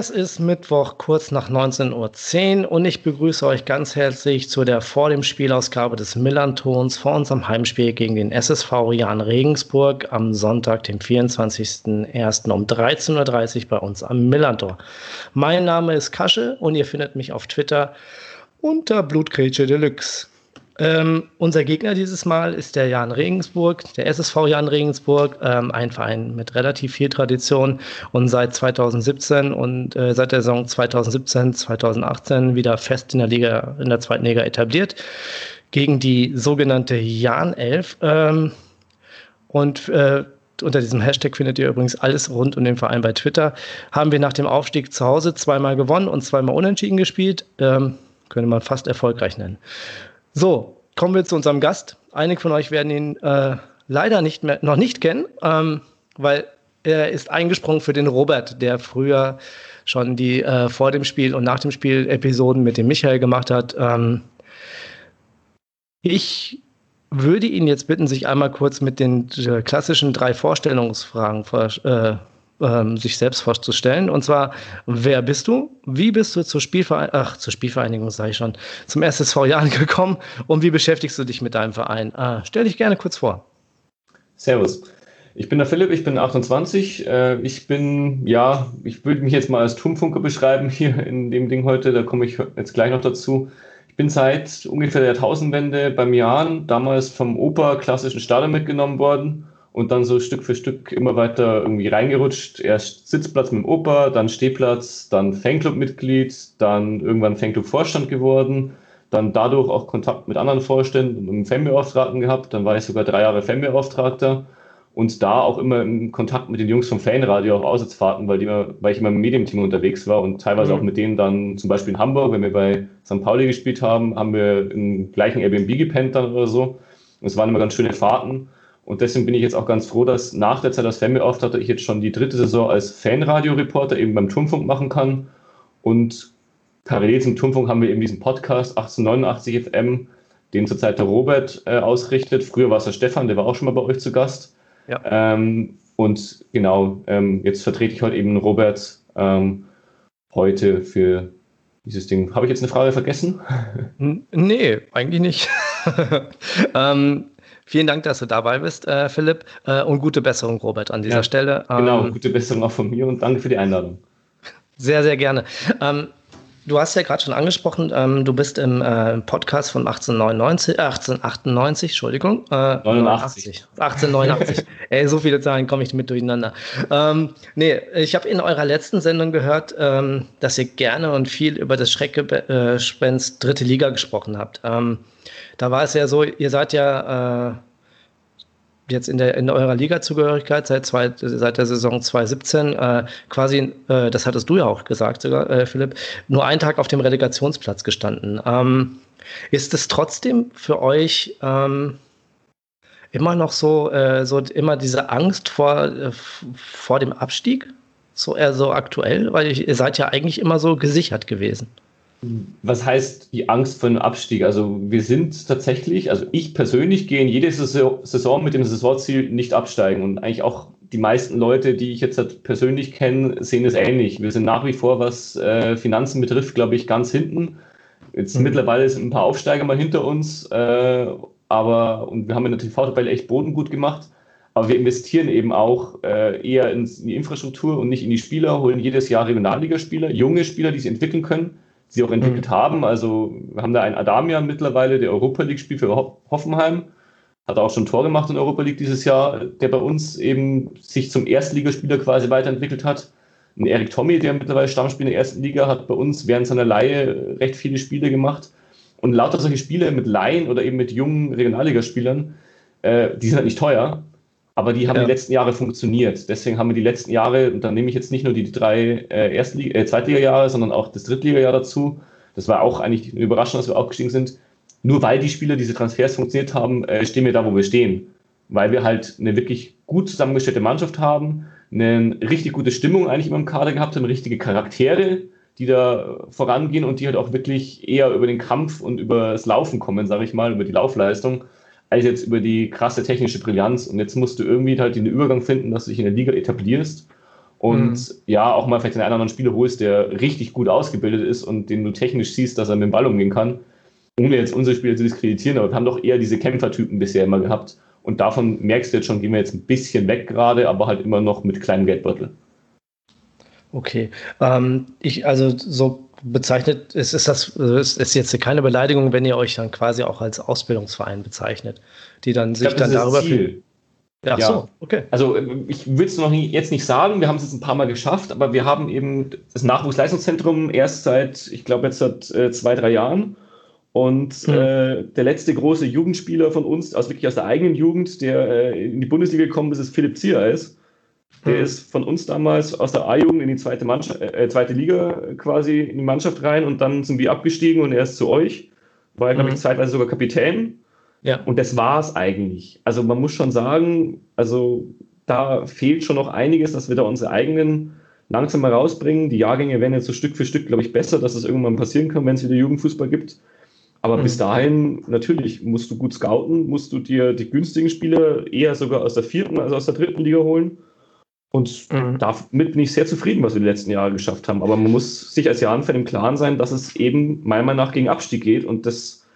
es ist Mittwoch kurz nach 19.10 Uhr und ich begrüße euch ganz herzlich zu der vor dem Spielausgabe des Millantons vor unserem Heimspiel gegen den SSV Jan Regensburg am Sonntag, dem 24.01. um 13.30 Uhr bei uns am Millantor. Mein Name ist Kasche und ihr findet mich auf Twitter unter Blutgrätsche Deluxe. Ähm, unser Gegner dieses Mal ist der Jan Regensburg, der SSV Jan Regensburg, ähm, ein Verein mit relativ viel Tradition und seit 2017 und äh, seit der Saison 2017, 2018 wieder fest in der Liga, in der zweiten Liga etabliert, gegen die sogenannte Jan 11. Ähm, und äh, unter diesem Hashtag findet ihr übrigens alles rund um den Verein bei Twitter. Haben wir nach dem Aufstieg zu Hause zweimal gewonnen und zweimal unentschieden gespielt. Ähm, könnte man fast erfolgreich nennen. So, kommen wir zu unserem Gast. Einige von euch werden ihn äh, leider nicht mehr, noch nicht kennen, ähm, weil er ist eingesprungen für den Robert, der früher schon die äh, vor dem Spiel und nach dem Spiel Episoden mit dem Michael gemacht hat. Ähm, ich würde ihn jetzt bitten, sich einmal kurz mit den äh, klassischen drei Vorstellungsfragen äh, ähm, sich selbst vorzustellen. Und zwar, wer bist du? Wie bist du zur Spielvereinigung, ach, zur Spielvereinigung sage ich schon, zum SSV Jahren gekommen und wie beschäftigst du dich mit deinem Verein? Ah, stell dich gerne kurz vor. Servus. Ich bin der Philipp, ich bin 28. Äh, ich bin, ja, ich würde mich jetzt mal als Turmfunker beschreiben hier in dem Ding heute, da komme ich jetzt gleich noch dazu. Ich bin seit ungefähr der Jahrtausendwende beim Jahren, damals vom Oper klassischen Stadion mitgenommen worden und dann so Stück für Stück immer weiter irgendwie reingerutscht. Erst Sitzplatz mit dem Opa, dann Stehplatz, dann Fanclub-Mitglied, dann irgendwann Fanclub-Vorstand geworden, dann dadurch auch Kontakt mit anderen Vorständen und mit Fanbeauftragten gehabt. Dann war ich sogar drei Jahre Fanbeauftragter und da auch immer im Kontakt mit den Jungs vom Fanradio auch Auswärtsfahrten, weil, die immer, weil ich immer im Medienteam unterwegs war und teilweise mhm. auch mit denen dann zum Beispiel in Hamburg, wenn wir bei St. Pauli gespielt haben, haben wir im gleichen Airbnb gepennt dann oder so. Und es waren immer ganz schöne Fahrten. Und deswegen bin ich jetzt auch ganz froh, dass nach der Zeit als Fanbeauftragter ich jetzt schon die dritte Saison als Fanradio-Reporter eben beim Turmfunk machen kann. Und parallel zum Turmfunk haben wir eben diesen Podcast 1889 FM, den zurzeit der Robert äh, ausrichtet. Früher war es der Stefan, der war auch schon mal bei euch zu Gast. Ja. Ähm, und genau, ähm, jetzt vertrete ich heute eben Robert ähm, heute für dieses Ding. Habe ich jetzt eine Frage vergessen? Nee, eigentlich nicht. ähm, Vielen Dank, dass du dabei bist, äh, Philipp. Äh, und gute Besserung, Robert, an dieser ja, Stelle. Genau, ähm, genau, gute Besserung auch von mir und danke für die Einladung. Sehr, sehr gerne. Ähm, du hast ja gerade schon angesprochen, ähm, du bist im äh, Podcast von 1899, 1898, Entschuldigung. Äh, 89. 1889. Ey, so viele Zahlen komme ich mit durcheinander. Ähm, nee, ich habe in eurer letzten Sendung gehört, ähm, dass ihr gerne und viel über das Schreckgespenst Dritte Liga gesprochen habt. Da war es ja so, ihr seid ja äh, jetzt in, der, in eurer Liga-Zugehörigkeit seit, seit der Saison 2017 äh, quasi, äh, das hattest du ja auch gesagt sogar, äh, Philipp, nur einen Tag auf dem Relegationsplatz gestanden. Ähm, ist es trotzdem für euch ähm, immer noch so, äh, so immer diese Angst vor, äh, vor dem Abstieg? So eher so aktuell? Weil ihr seid ja eigentlich immer so gesichert gewesen. Was heißt die Angst vor einem Abstieg? Also wir sind tatsächlich, also ich persönlich gehe in jede Saison mit dem Saisonziel nicht absteigen und eigentlich auch die meisten Leute, die ich jetzt halt persönlich kenne, sehen es ähnlich. Wir sind nach wie vor, was äh, Finanzen betrifft, glaube ich, ganz hinten. Jetzt mhm. mittlerweile sind ein paar Aufsteiger mal hinter uns, äh, aber und wir haben in der TV-Tabelle echt Boden gut gemacht. Aber wir investieren eben auch äh, eher in die Infrastruktur und nicht in die Spieler, holen jedes Jahr Regionalligaspieler, junge Spieler, die sie entwickeln können sie auch entwickelt mhm. haben. Also wir haben da einen Adamian mittlerweile, der Europa League spielt für Hoffenheim. Hat auch schon ein Tor gemacht in der Europa League dieses Jahr, der bei uns eben sich zum Erstligaspieler quasi weiterentwickelt hat. Ein Erik Tommy, der mittlerweile Stammspieler in der ersten Liga, hat bei uns während seiner Laie recht viele Spiele gemacht. Und lauter solche Spiele mit Laien oder eben mit jungen Regionalligaspielern, äh, die sind halt nicht teuer, aber die haben ja. die letzten Jahre funktioniert. Deswegen haben wir die letzten Jahre, und da nehme ich jetzt nicht nur die drei äh, Erstliga, äh, Zweitliga-Jahre, sondern auch das Drittliga-Jahr dazu. Das war auch eigentlich eine Überraschung, dass wir aufgestiegen sind. Nur weil die Spieler diese Transfers funktioniert haben, äh, stehen wir da, wo wir stehen. Weil wir halt eine wirklich gut zusammengestellte Mannschaft haben, eine richtig gute Stimmung eigentlich immer im Kader gehabt haben, richtige Charaktere, die da vorangehen und die halt auch wirklich eher über den Kampf und über das Laufen kommen, sage ich mal, über die Laufleistung, als jetzt über die krasse technische Brillanz. Und jetzt musst du irgendwie halt den Übergang finden, dass du dich in der Liga etablierst und mhm. ja, auch mal vielleicht den einen oder anderen Spieler holst, der richtig gut ausgebildet ist und den du technisch siehst, dass er mit dem Ball umgehen kann. Ohne jetzt unsere Spieler zu diskreditieren, aber wir haben doch eher diese Kämpfertypen bisher immer gehabt. Und davon merkst du jetzt schon, gehen wir jetzt ein bisschen weg gerade, aber halt immer noch mit kleinem Geldbeutel. Okay. Ähm, ich, also so bezeichnet, ist, ist das ist, ist jetzt keine Beleidigung, wenn ihr euch dann quasi auch als Ausbildungsverein bezeichnet, die dann sich glaub, dann darüber. Ziel. Ja, ja, so, okay. Also ich will es noch nie, jetzt nicht sagen, wir haben es jetzt ein paar Mal geschafft, aber wir haben eben das Nachwuchsleistungszentrum erst seit, ich glaube jetzt seit äh, zwei, drei Jahren. Und mhm. äh, der letzte große Jugendspieler von uns, also wirklich aus der eigenen Jugend, der äh, in die Bundesliga gekommen ist, ist Philipp Ziereis. Der mhm. ist von uns damals aus der A-Jugend in die zweite, Mannschaft, äh, zweite Liga quasi in die Mannschaft rein und dann sind wir abgestiegen und er ist zu euch. War ja, glaube ich, mhm. zeitweise sogar Kapitän. Ja. Und das war es eigentlich. Also man muss schon sagen, also da fehlt schon noch einiges, dass wir da unsere eigenen langsam mal rausbringen. Die Jahrgänge werden jetzt so Stück für Stück, glaube ich, besser, dass es irgendwann passieren kann, wenn es wieder Jugendfußball gibt. Aber mhm. bis dahin, natürlich, musst du gut scouten, musst du dir die günstigen Spieler eher sogar aus der vierten als aus der dritten Liga holen. Und mhm. damit bin ich sehr zufrieden, was wir die letzten Jahre geschafft haben. Aber man muss sich als Jahrenfan im Klaren sein, dass es eben meiner Meinung nach gegen Abstieg geht. Und das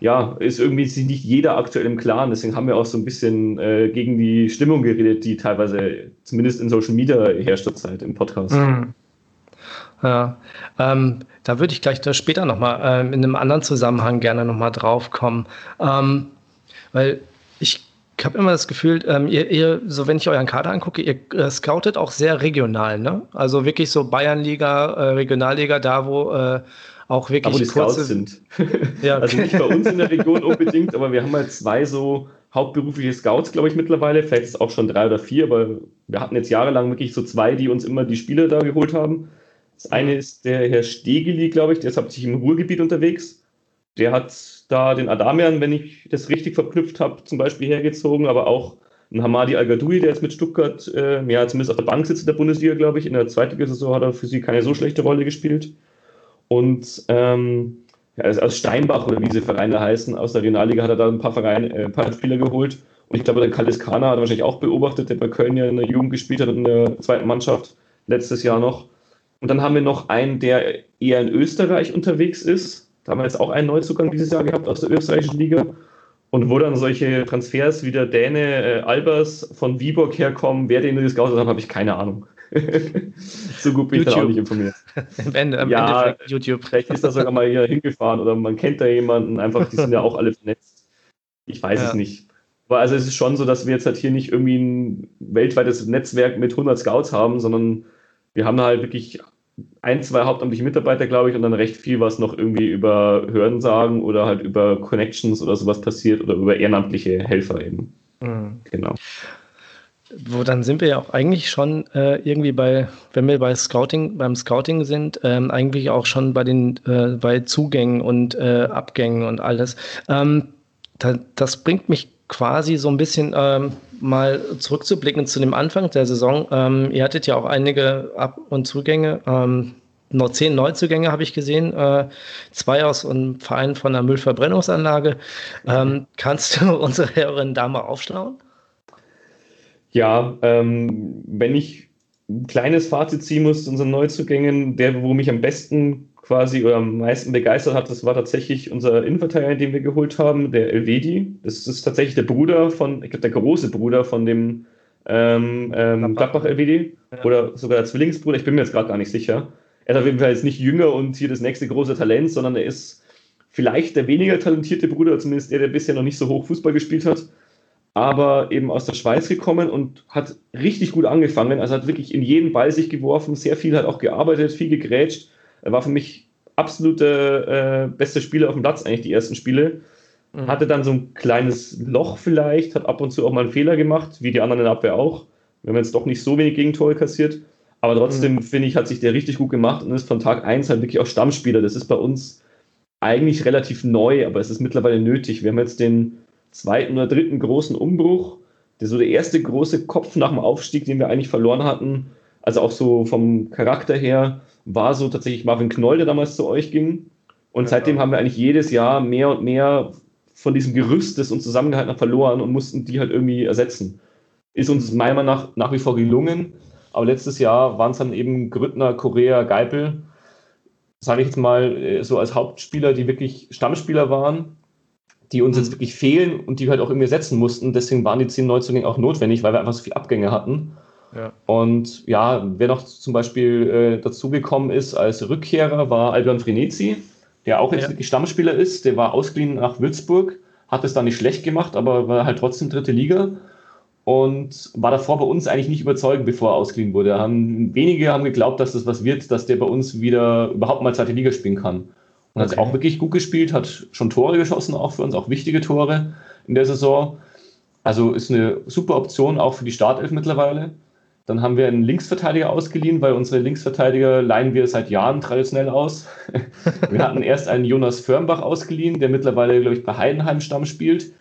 ja, ist irgendwie nicht jeder aktuell im Klaren. Deswegen haben wir auch so ein bisschen äh, gegen die Stimmung geredet, die teilweise zumindest in Social Media herrscht zurzeit im Podcast. Mhm. Ja, ähm, da würde ich gleich da später nochmal ähm, in einem anderen Zusammenhang gerne nochmal drauf kommen. Ähm, weil ich habe immer das Gefühl, ähm, ihr, ihr, so wenn ich euren Kader angucke, ihr äh, scoutet auch sehr regional, ne? Also wirklich so Bayernliga, äh, Regionalliga, da wo äh, auch wirklich aber die kurze... Scouts sind. ja, okay. Also nicht bei uns in der Region unbedingt, aber wir haben halt zwei so hauptberufliche Scouts, glaube ich, mittlerweile. Vielleicht ist es auch schon drei oder vier, aber wir hatten jetzt jahrelang wirklich so zwei, die uns immer die Spiele da geholt haben. Das eine ist der Herr Stegeli, glaube ich, der ist hauptsächlich im Ruhrgebiet unterwegs. Der hat da den Adamian, wenn ich das richtig verknüpft habe, zum Beispiel hergezogen, aber auch ein Hamadi Al-Gadoui, der jetzt mit Stuttgart, äh, ja, zumindest auf der Bank sitzt in der Bundesliga, glaube ich. In der zweiten Saison hat er für sie keine so schlechte Rolle gespielt. Und ähm, ja, aus Steinbach oder wie diese Vereine heißen, aus der Regionalliga hat er da ein paar, Vereine, äh, ein paar Spieler geholt. Und ich glaube, der Kalis Kana hat er wahrscheinlich auch beobachtet, der bei Köln ja in der Jugend gespielt hat und in der zweiten Mannschaft letztes Jahr noch. Und dann haben wir noch einen, der eher in Österreich unterwegs ist. Da haben wir jetzt auch einen Neuzugang dieses Jahr gehabt aus der österreichischen Liga. Und wo dann solche Transfers wie der Däne äh, Albers von Viborg herkommen, wer den das geoutet hat, habe ich keine Ahnung. so gut bin ich dann auch nicht informiert. Am Ende, am ja, Endeffekt YouTube. Vielleicht ist das sogar mal hier hingefahren oder man kennt da jemanden, einfach, die sind ja auch alle vernetzt. Ich weiß ja. es nicht. Aber also es ist schon so, dass wir jetzt halt hier nicht irgendwie ein weltweites Netzwerk mit 100 Scouts haben, sondern wir haben halt wirklich ein, zwei hauptamtliche Mitarbeiter, glaube ich, und dann recht viel, was noch irgendwie über Hörensagen oder halt über Connections oder sowas passiert oder über ehrenamtliche Helfer eben. Mhm. Genau wo dann sind wir ja auch eigentlich schon äh, irgendwie bei, wenn wir bei Scouting, beim Scouting sind, ähm, eigentlich auch schon bei den äh, bei Zugängen und äh, Abgängen und alles. Ähm, da, das bringt mich quasi so ein bisschen ähm, mal zurückzublicken zu dem Anfang der Saison. Ähm, ihr hattet ja auch einige Ab- und Zugänge. Ähm, noch zehn Neuzugänge habe ich gesehen, äh, zwei aus einem Verein von der Müllverbrennungsanlage. Ähm, kannst du unsere Hörerinnen da mal aufschlauen? Ja, ähm, wenn ich ein kleines Fazit ziehen muss zu unseren Neuzugängen, der, wo mich am besten quasi oder am meisten begeistert hat, das war tatsächlich unser Innenverteidiger, den wir geholt haben, der Elvedi. Das ist tatsächlich der Bruder von, ich glaube, der große Bruder von dem ähm, ähm, Gladbach Elvedi ja. oder sogar der Zwillingsbruder, ich bin mir jetzt gerade gar nicht sicher. Er ist auf jeden Fall jetzt nicht jünger und hier das nächste große Talent, sondern er ist vielleicht der weniger talentierte Bruder, zumindest der, der bisher noch nicht so hoch Fußball gespielt hat aber eben aus der Schweiz gekommen und hat richtig gut angefangen. Also hat wirklich in jeden Ball sich geworfen, sehr viel hat auch gearbeitet, viel gegrätscht. Er war für mich absoluter äh, bester Spieler auf dem Platz, eigentlich die ersten Spiele. Mhm. Hatte dann so ein kleines Loch vielleicht, hat ab und zu auch mal einen Fehler gemacht, wie die anderen in der Abwehr auch. Wir haben jetzt doch nicht so wenig Gegentore kassiert. Aber trotzdem, mhm. finde ich, hat sich der richtig gut gemacht und ist von Tag 1 halt wirklich auch Stammspieler. Das ist bei uns eigentlich relativ neu, aber es ist mittlerweile nötig. Wir haben jetzt den zweiten oder dritten großen Umbruch. Der so der erste große Kopf nach dem Aufstieg, den wir eigentlich verloren hatten, Also auch so vom Charakter her war so tatsächlich Marvin Knoll, der damals zu euch ging. Und ja, seitdem haben wir eigentlich jedes Jahr mehr und mehr von diesem Gerüst, das uns zusammengehalten hat, verloren und mussten die halt irgendwie ersetzen. Ist uns meiner Meinung nach nach wie vor gelungen. Aber letztes Jahr waren es dann eben Grüttner, Korea, Geipel, sage ich jetzt mal, äh, so als Hauptspieler, die wirklich Stammspieler waren, die uns jetzt mhm. wirklich fehlen und die wir halt auch irgendwie ersetzen mussten. Deswegen waren die zehn Neuzugänge auch notwendig, weil wir einfach so viele Abgänge hatten. Ja. Und ja, wer noch zum Beispiel äh, dazugekommen ist als Rückkehrer, war Albion Frenetzi, der auch jetzt ja. wirklich Stammspieler ist. Der war ausgeliehen nach Würzburg, hat es da nicht schlecht gemacht, aber war halt trotzdem dritte Liga und war davor bei uns eigentlich nicht überzeugend, bevor er ausgeliehen wurde. Haben, wenige haben geglaubt, dass das was wird, dass der bei uns wieder überhaupt mal zweite Liga spielen kann. Und okay. hat auch wirklich gut gespielt, hat schon Tore geschossen, auch für uns, auch wichtige Tore in der Saison. Also ist eine super Option auch für die Startelf mittlerweile. Dann haben wir einen Linksverteidiger ausgeliehen, weil unsere Linksverteidiger leihen wir seit Jahren traditionell aus. wir hatten erst einen Jonas Firmbach ausgeliehen, der mittlerweile, glaube ich, bei Heidenheim Stamm spielt,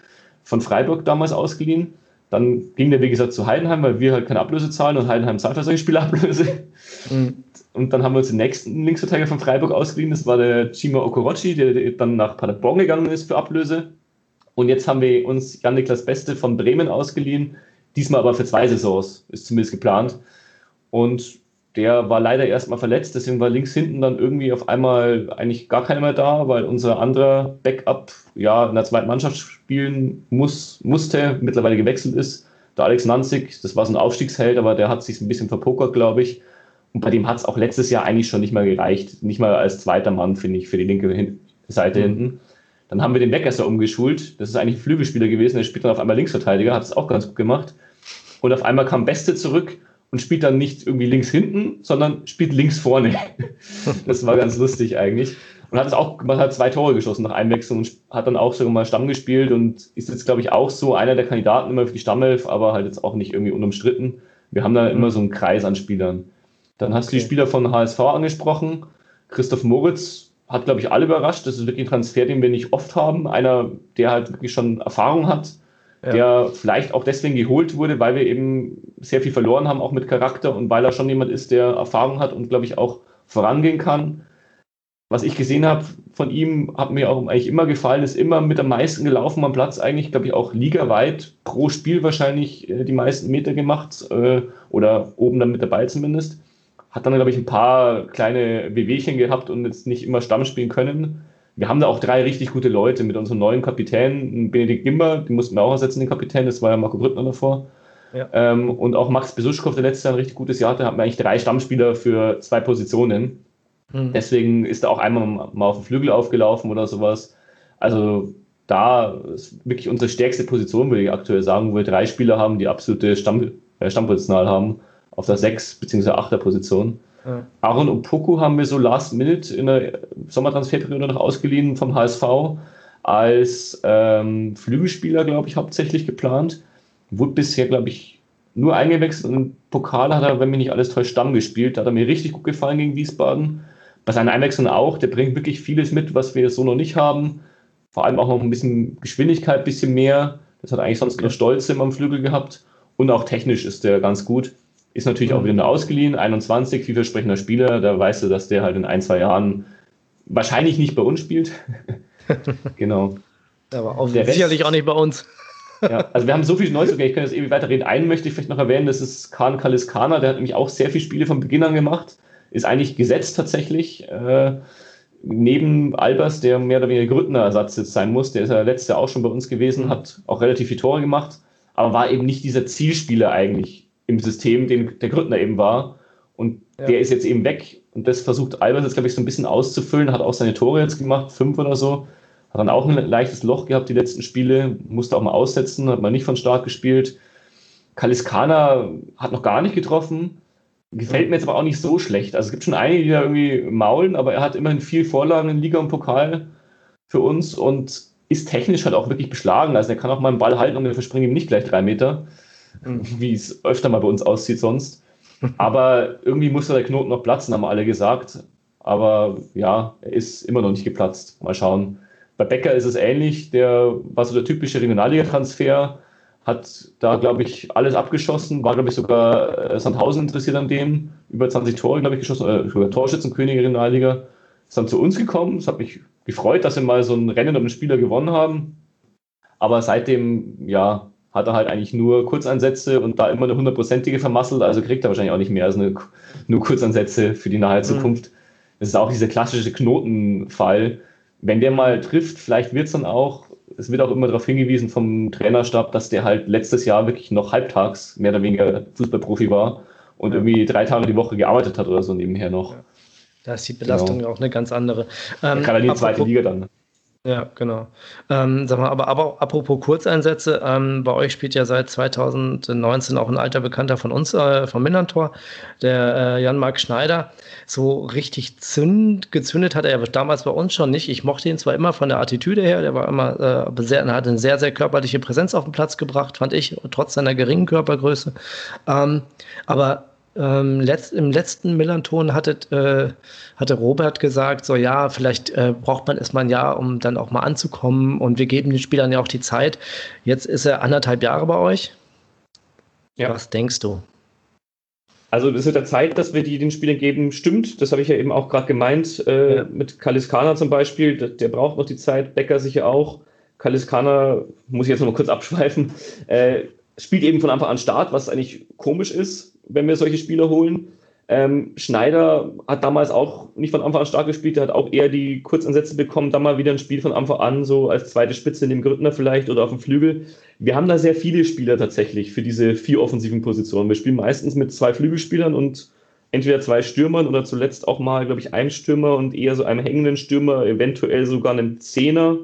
von Freiburg damals ausgeliehen. Dann ging der, wie gesagt, zu Heidenheim, weil wir halt keine Ablöse zahlen und Heidenheim zahlt für solche Spielablöse. Mhm. Und dann haben wir uns den nächsten Linksverteidiger von Freiburg ausgeliehen. Das war der Chima Okorochi, der dann nach Paderborn gegangen ist für Ablöse. Und jetzt haben wir uns Jan-Niklas Beste von Bremen ausgeliehen. Diesmal aber für zwei Saisons, ist zumindest geplant. Und der war leider erstmal verletzt, deswegen war links hinten dann irgendwie auf einmal eigentlich gar keiner mehr da, weil unser anderer Backup ja in der zweiten Mannschaft spielen muss, musste, mittlerweile gewechselt ist. Der Alex Nanzig, das war so ein Aufstiegsheld, aber der hat sich ein bisschen verpokert, glaube ich. Und bei dem hat es auch letztes Jahr eigentlich schon nicht mal gereicht. Nicht mal als zweiter Mann, finde ich, für die linke Seite mhm. hinten. Dann haben wir den Weggesser umgeschult. Das ist eigentlich ein Flügelspieler gewesen. Der spielt dann auf einmal Linksverteidiger, hat es auch ganz gut gemacht. Und auf einmal kam Beste zurück und spielt dann nicht irgendwie links hinten, sondern spielt links vorne. das war ganz lustig eigentlich. Und hat es auch, man hat zwei Tore geschossen nach Einwechslung und hat dann auch sogar mal Stamm gespielt und ist jetzt, glaube ich, auch so einer der Kandidaten immer für die Stammelf, aber halt jetzt auch nicht irgendwie unumstritten. Wir haben da immer mhm. so einen Kreis an Spielern. Dann hast okay. du die Spieler von HSV angesprochen. Christoph Moritz hat, glaube ich, alle überrascht. Das ist wirklich ein Transfer, den wir nicht oft haben. Einer, der halt wirklich schon Erfahrung hat ja. der vielleicht auch deswegen geholt wurde, weil wir eben sehr viel verloren haben, auch mit Charakter und weil er schon jemand ist, der Erfahrung hat und, glaube ich, auch vorangehen kann. Was ich gesehen habe von ihm, hat mir auch eigentlich immer gefallen, ist immer mit am meisten gelaufen am Platz, eigentlich, glaube ich, auch ligaweit pro Spiel wahrscheinlich äh, die meisten Meter gemacht äh, oder oben dann mit dabei zumindest. Hat dann, glaube ich, ein paar kleine Wehwehchen gehabt und jetzt nicht immer Stamm spielen können wir haben da auch drei richtig gute Leute mit unserem neuen Kapitän, Benedikt Gimber, den mussten wir auch ersetzen, den Kapitän, das war ja Marco Brückner davor. Ja. Ähm, und auch Max Besuschkow, der letztes Jahr ein richtig gutes Jahr hatte, hatten wir eigentlich drei Stammspieler für zwei Positionen. Mhm. Deswegen ist er auch einmal mal auf dem Flügel aufgelaufen oder sowas. Also da ist wirklich unsere stärkste Position, würde ich aktuell sagen, wo wir drei Spieler haben, die absolute Stamm, äh, Stammpositional haben, auf der sechs bzw. achter Position. Ja. Aaron und Poku haben wir so last minute in der Sommertransferperiode noch ausgeliehen vom HSV als ähm, Flügelspieler, glaube ich, hauptsächlich geplant. Wurde bisher, glaube ich, nur eingewechselt und im Pokal hat er, wenn mich nicht alles täuscht, Stamm gespielt. Da hat er mir richtig gut gefallen gegen Wiesbaden. Bei seinen Einwechseln auch. Der bringt wirklich vieles mit, was wir so noch nicht haben. Vor allem auch noch ein bisschen Geschwindigkeit, ein bisschen mehr. Das hat eigentlich sonst nur Stolze immer am Flügel gehabt. Und auch technisch ist der ganz gut. Ist natürlich auch wieder nur ausgeliehen, 21, vielversprechender Spieler. Da weißt du, dass der halt in ein, zwei Jahren wahrscheinlich nicht bei uns spielt. genau. Aber auch sicherlich auch nicht bei uns. ja, also wir haben so viele Neuzugänge, ich kann jetzt ewig weiterreden. Einen möchte ich vielleicht noch erwähnen, das ist Khan Kaliskana, der hat nämlich auch sehr viele Spiele von Beginn an gemacht. Ist eigentlich gesetzt tatsächlich. Äh, neben Albers, der mehr oder weniger Grüttner Ersatz jetzt sein muss, der ist ja letztes Jahr auch schon bei uns gewesen, hat auch relativ viele Tore gemacht, aber war eben nicht dieser Zielspieler eigentlich im System, den der Gründner eben war. Und ja. der ist jetzt eben weg. Und das versucht Albert jetzt, glaube ich, so ein bisschen auszufüllen. Hat auch seine Tore jetzt gemacht, fünf oder so. Hat dann auch ein leichtes Loch gehabt, die letzten Spiele. Musste auch mal aussetzen, hat mal nicht von Start gespielt. Kaliskana hat noch gar nicht getroffen. Gefällt mir jetzt aber auch nicht so schlecht. Also es gibt schon einige, die da irgendwie maulen, aber er hat immerhin viel Vorlagen in Liga und Pokal für uns und ist technisch halt auch wirklich beschlagen. Also er kann auch mal einen Ball halten und wir verspringen ihm nicht gleich drei Meter wie es öfter mal bei uns aussieht sonst. Aber irgendwie musste der Knoten noch platzen, haben alle gesagt. Aber ja, er ist immer noch nicht geplatzt. Mal schauen. Bei Becker ist es ähnlich. Der war so der typische Regionalliga-Transfer. hat da, glaube ich, alles abgeschossen, war, glaube ich, sogar äh, Sandhausen interessiert an dem, über 20 Tore, glaube ich, geschossen, äh, sogar Torschützenkönig in der Liga. Ist dann zu uns gekommen, es hat mich gefreut, dass sie mal so ein Rennen um den Spieler gewonnen haben. Aber seitdem, ja, hat er halt eigentlich nur Kurzansätze und da immer eine hundertprozentige vermasselt, also kriegt er wahrscheinlich auch nicht mehr als eine, nur Kurzansätze für die nahe mhm. Zukunft. Mhm. Das ist auch dieser klassische Knotenfall. Wenn der mal trifft, vielleicht wird es dann auch, es wird auch immer darauf hingewiesen vom Trainerstab, dass der halt letztes Jahr wirklich noch halbtags mehr oder weniger Fußballprofi war und irgendwie drei Tage die Woche gearbeitet hat oder so nebenher noch. Da ist die Belastung genau. ja auch eine ganz andere. Ähm, kann er die zweite Liga dann. Ja, genau. Ähm, sag mal, aber, aber apropos Kurzeinsätze, ähm, bei euch spielt ja seit 2019 auch ein alter Bekannter von uns, äh, vom Millantor, der äh, Jan-Marc Schneider. So richtig zünd, gezündet hat er damals bei uns schon nicht. Ich mochte ihn zwar immer von der Attitüde her, der war immer äh, sehr, hat eine sehr, sehr körperliche Präsenz auf den Platz gebracht, fand ich, trotz seiner geringen Körpergröße. Ähm, aber ähm, letzt, Im letzten Millanton hatte, äh, hatte Robert gesagt, so ja, vielleicht äh, braucht man erstmal ein Jahr, um dann auch mal anzukommen und wir geben den Spielern ja auch die Zeit. Jetzt ist er anderthalb Jahre bei euch. Ja. Was denkst du? Also es wird der Zeit, dass wir die den Spielern geben, stimmt. Das habe ich ja eben auch gerade gemeint. Äh, ja. Mit Kaliskana zum Beispiel, der, der, braucht noch die Zeit, Becker sicher auch. Kaliskana, muss ich jetzt noch mal kurz abschweifen, äh, spielt eben von Anfang an Start, was eigentlich komisch ist wenn wir solche Spieler holen. Ähm, Schneider hat damals auch nicht von Anfang an stark gespielt, der hat auch eher die Kurzansätze bekommen, dann mal wieder ein Spiel von Anfang an, so als zweite Spitze in dem Grüttner vielleicht oder auf dem Flügel. Wir haben da sehr viele Spieler tatsächlich für diese vier offensiven Positionen. Wir spielen meistens mit zwei Flügelspielern und entweder zwei Stürmern oder zuletzt auch mal, glaube ich, einem Stürmer und eher so einem hängenden Stürmer, eventuell sogar einem Zehner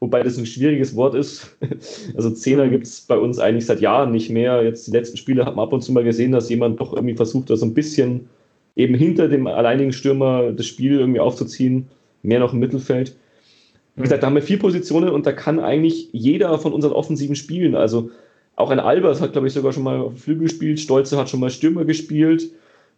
wobei das ein schwieriges Wort ist. Also Zehner gibt es bei uns eigentlich seit Jahren nicht mehr. Jetzt die letzten Spiele hat man ab und zu mal gesehen, dass jemand doch irgendwie versucht, da so ein bisschen eben hinter dem alleinigen Stürmer das Spiel irgendwie aufzuziehen, mehr noch im Mittelfeld. Wie gesagt, da haben wir vier Positionen und da kann eigentlich jeder von unseren Offensiven spielen. Also auch ein Albers hat, glaube ich, sogar schon mal auf Flügel gespielt, Stolze hat schon mal Stürmer gespielt.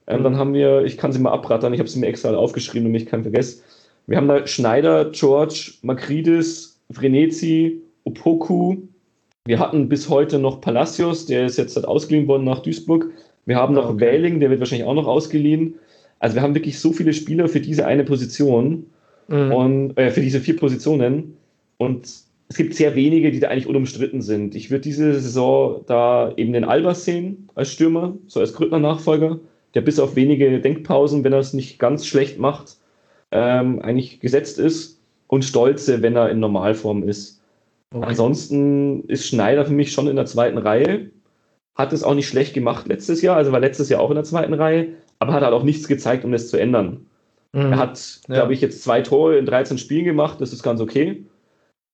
Ähm, dann haben wir, ich kann sie mal abrattern, ich habe sie mir extra aufgeschrieben, damit ich keinen vergesse. Wir haben da Schneider, George, Makridis, Vrenetzi, Opoku. Wir hatten bis heute noch Palacios, der ist jetzt halt ausgeliehen worden nach Duisburg. Wir haben noch ah, okay. Wähling, der wird wahrscheinlich auch noch ausgeliehen. Also wir haben wirklich so viele Spieler für diese eine Position mhm. und äh, für diese vier Positionen. Und es gibt sehr wenige, die da eigentlich unumstritten sind. Ich würde diese Saison da eben den Albers sehen als Stürmer, so als Grüttner-Nachfolger, der bis auf wenige Denkpausen, wenn er es nicht ganz schlecht macht, ähm, eigentlich gesetzt ist und Stolze, wenn er in Normalform ist. Okay. Ansonsten ist Schneider für mich schon in der zweiten Reihe. Hat es auch nicht schlecht gemacht letztes Jahr, also war letztes Jahr auch in der zweiten Reihe, aber hat halt auch nichts gezeigt, um das zu ändern. Mhm. Er hat, ja. glaube ich, jetzt zwei Tore in 13 Spielen gemacht, das ist ganz okay.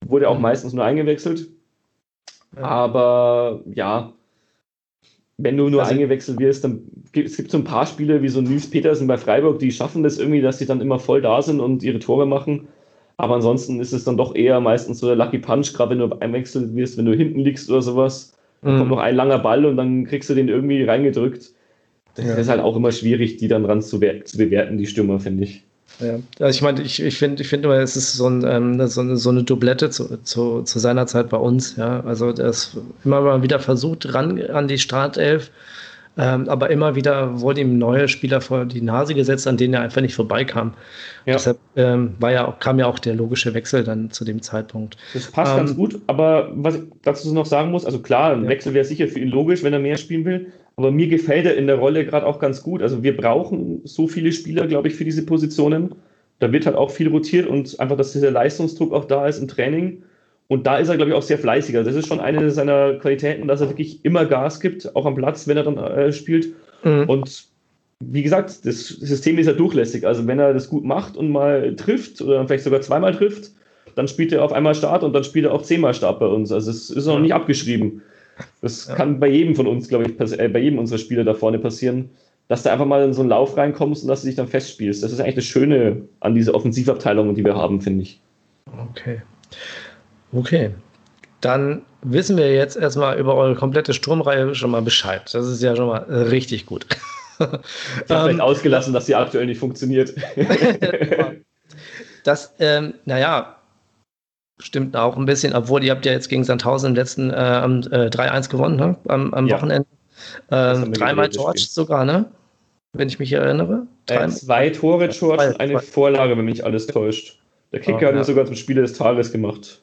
Wurde auch mhm. meistens nur eingewechselt. Ja. Aber ja, wenn du nur also, eingewechselt wirst, dann gibt es gibt so ein paar Spiele wie so Nils Petersen bei Freiburg, die schaffen das irgendwie, dass sie dann immer voll da sind und ihre Tore machen. Aber ansonsten ist es dann doch eher meistens so der Lucky Punch, gerade wenn du einwechselt wirst, wenn du hinten liegst oder sowas. Dann mhm. kommt noch ein langer Ball und dann kriegst du den irgendwie reingedrückt. Das ja. ist halt auch immer schwierig, die dann ran zu, zu bewerten, die Stürmer, finde ich. Ja, also ich meine, ich, ich finde ich find immer, es ist so, ein, ähm, so, eine, so eine Doublette zu, zu, zu seiner Zeit bei uns. Ja? Also der ist immer mal wieder versucht, ran an die Startelf ähm, aber immer wieder wurden ihm neue Spieler vor die Nase gesetzt, an denen er einfach nicht vorbeikam. Ja. Deshalb ähm, war ja, kam ja auch der logische Wechsel dann zu dem Zeitpunkt. Das passt ähm, ganz gut, aber was ich dazu noch sagen muss, also klar, ein ja. Wechsel wäre sicher für ihn logisch, wenn er mehr spielen will, aber mir gefällt er in der Rolle gerade auch ganz gut. Also wir brauchen so viele Spieler, glaube ich, für diese Positionen. Da wird halt auch viel rotiert und einfach, dass dieser Leistungsdruck auch da ist im Training. Und da ist er, glaube ich, auch sehr fleißig. Also das ist schon eine seiner Qualitäten, dass er wirklich immer Gas gibt, auch am Platz, wenn er dann äh, spielt. Mhm. Und wie gesagt, das System ist ja durchlässig. Also wenn er das gut macht und mal trifft oder vielleicht sogar zweimal trifft, dann spielt er auf einmal Start und dann spielt er auch zehnmal Start bei uns. Also es ist noch nicht abgeschrieben. Das ja. kann bei jedem von uns, glaube ich, äh, bei jedem unserer Spieler da vorne passieren, dass du einfach mal in so einen Lauf reinkommst und dass du dich dann festspielst. Das ist eigentlich das Schöne an dieser Offensivabteilung, die wir haben, finde ich. Okay. Okay. Dann wissen wir jetzt erstmal über eure komplette Sturmreihe schon mal Bescheid. Das ist ja schon mal richtig gut. Ich habe vielleicht ähm, ausgelassen, dass sie aktuell nicht funktioniert. das, ähm, naja, Stimmt auch ein bisschen, obwohl ihr habt ja jetzt gegen Sandhausen im letzten äh, äh, 3-1 gewonnen, ne? am, am ja. Wochenende. Ähm, dreimal George sogar, ne? Wenn ich mich erinnere. Äh, zwei Tore George und eine. Vorlage, wenn mich alles täuscht. Der Kicker oh, hat ja. sogar zum Spieler des Tages gemacht.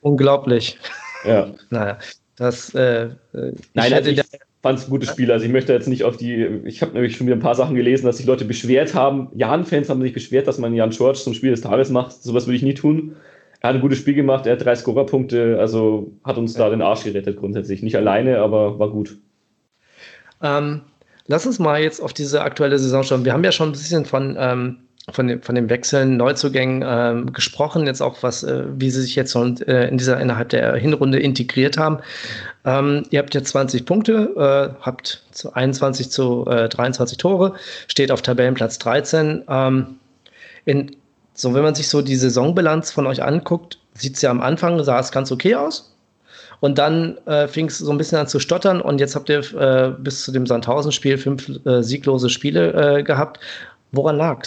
Unglaublich. Ja. naja, das. Äh, äh Nein, also ich fand es ein gutes Spiel. Also ich möchte jetzt nicht auf die. Ich habe nämlich schon wieder ein paar Sachen gelesen, dass sich Leute beschwert haben. Jan-Fans haben sich beschwert, dass man Jan George zum Spiel des Tages macht. Sowas würde ich nie tun. Er hat ein gutes Spiel gemacht, er hat drei Scorerpunkte, also hat uns ja. da den Arsch gerettet grundsätzlich. Nicht alleine, aber war gut. Ähm, lass uns mal jetzt auf diese aktuelle Saison schauen. Wir haben ja schon ein bisschen von, ähm, von, dem, von dem Wechseln, Neuzugängen ähm, gesprochen, jetzt auch was, äh, wie sie sich jetzt und, äh, in dieser innerhalb der Hinrunde integriert haben. Ähm, ihr habt jetzt 20 Punkte, äh, habt zu 21 zu 23 äh, Tore, steht auf Tabellenplatz 13. Ähm, in so, wenn man sich so die Saisonbilanz von euch anguckt, sieht es ja am Anfang, sah es ganz okay aus. Und dann äh, fing es so ein bisschen an zu stottern und jetzt habt ihr äh, bis zu dem Sandhausen-Spiel fünf äh, sieglose Spiele äh, gehabt. Woran lag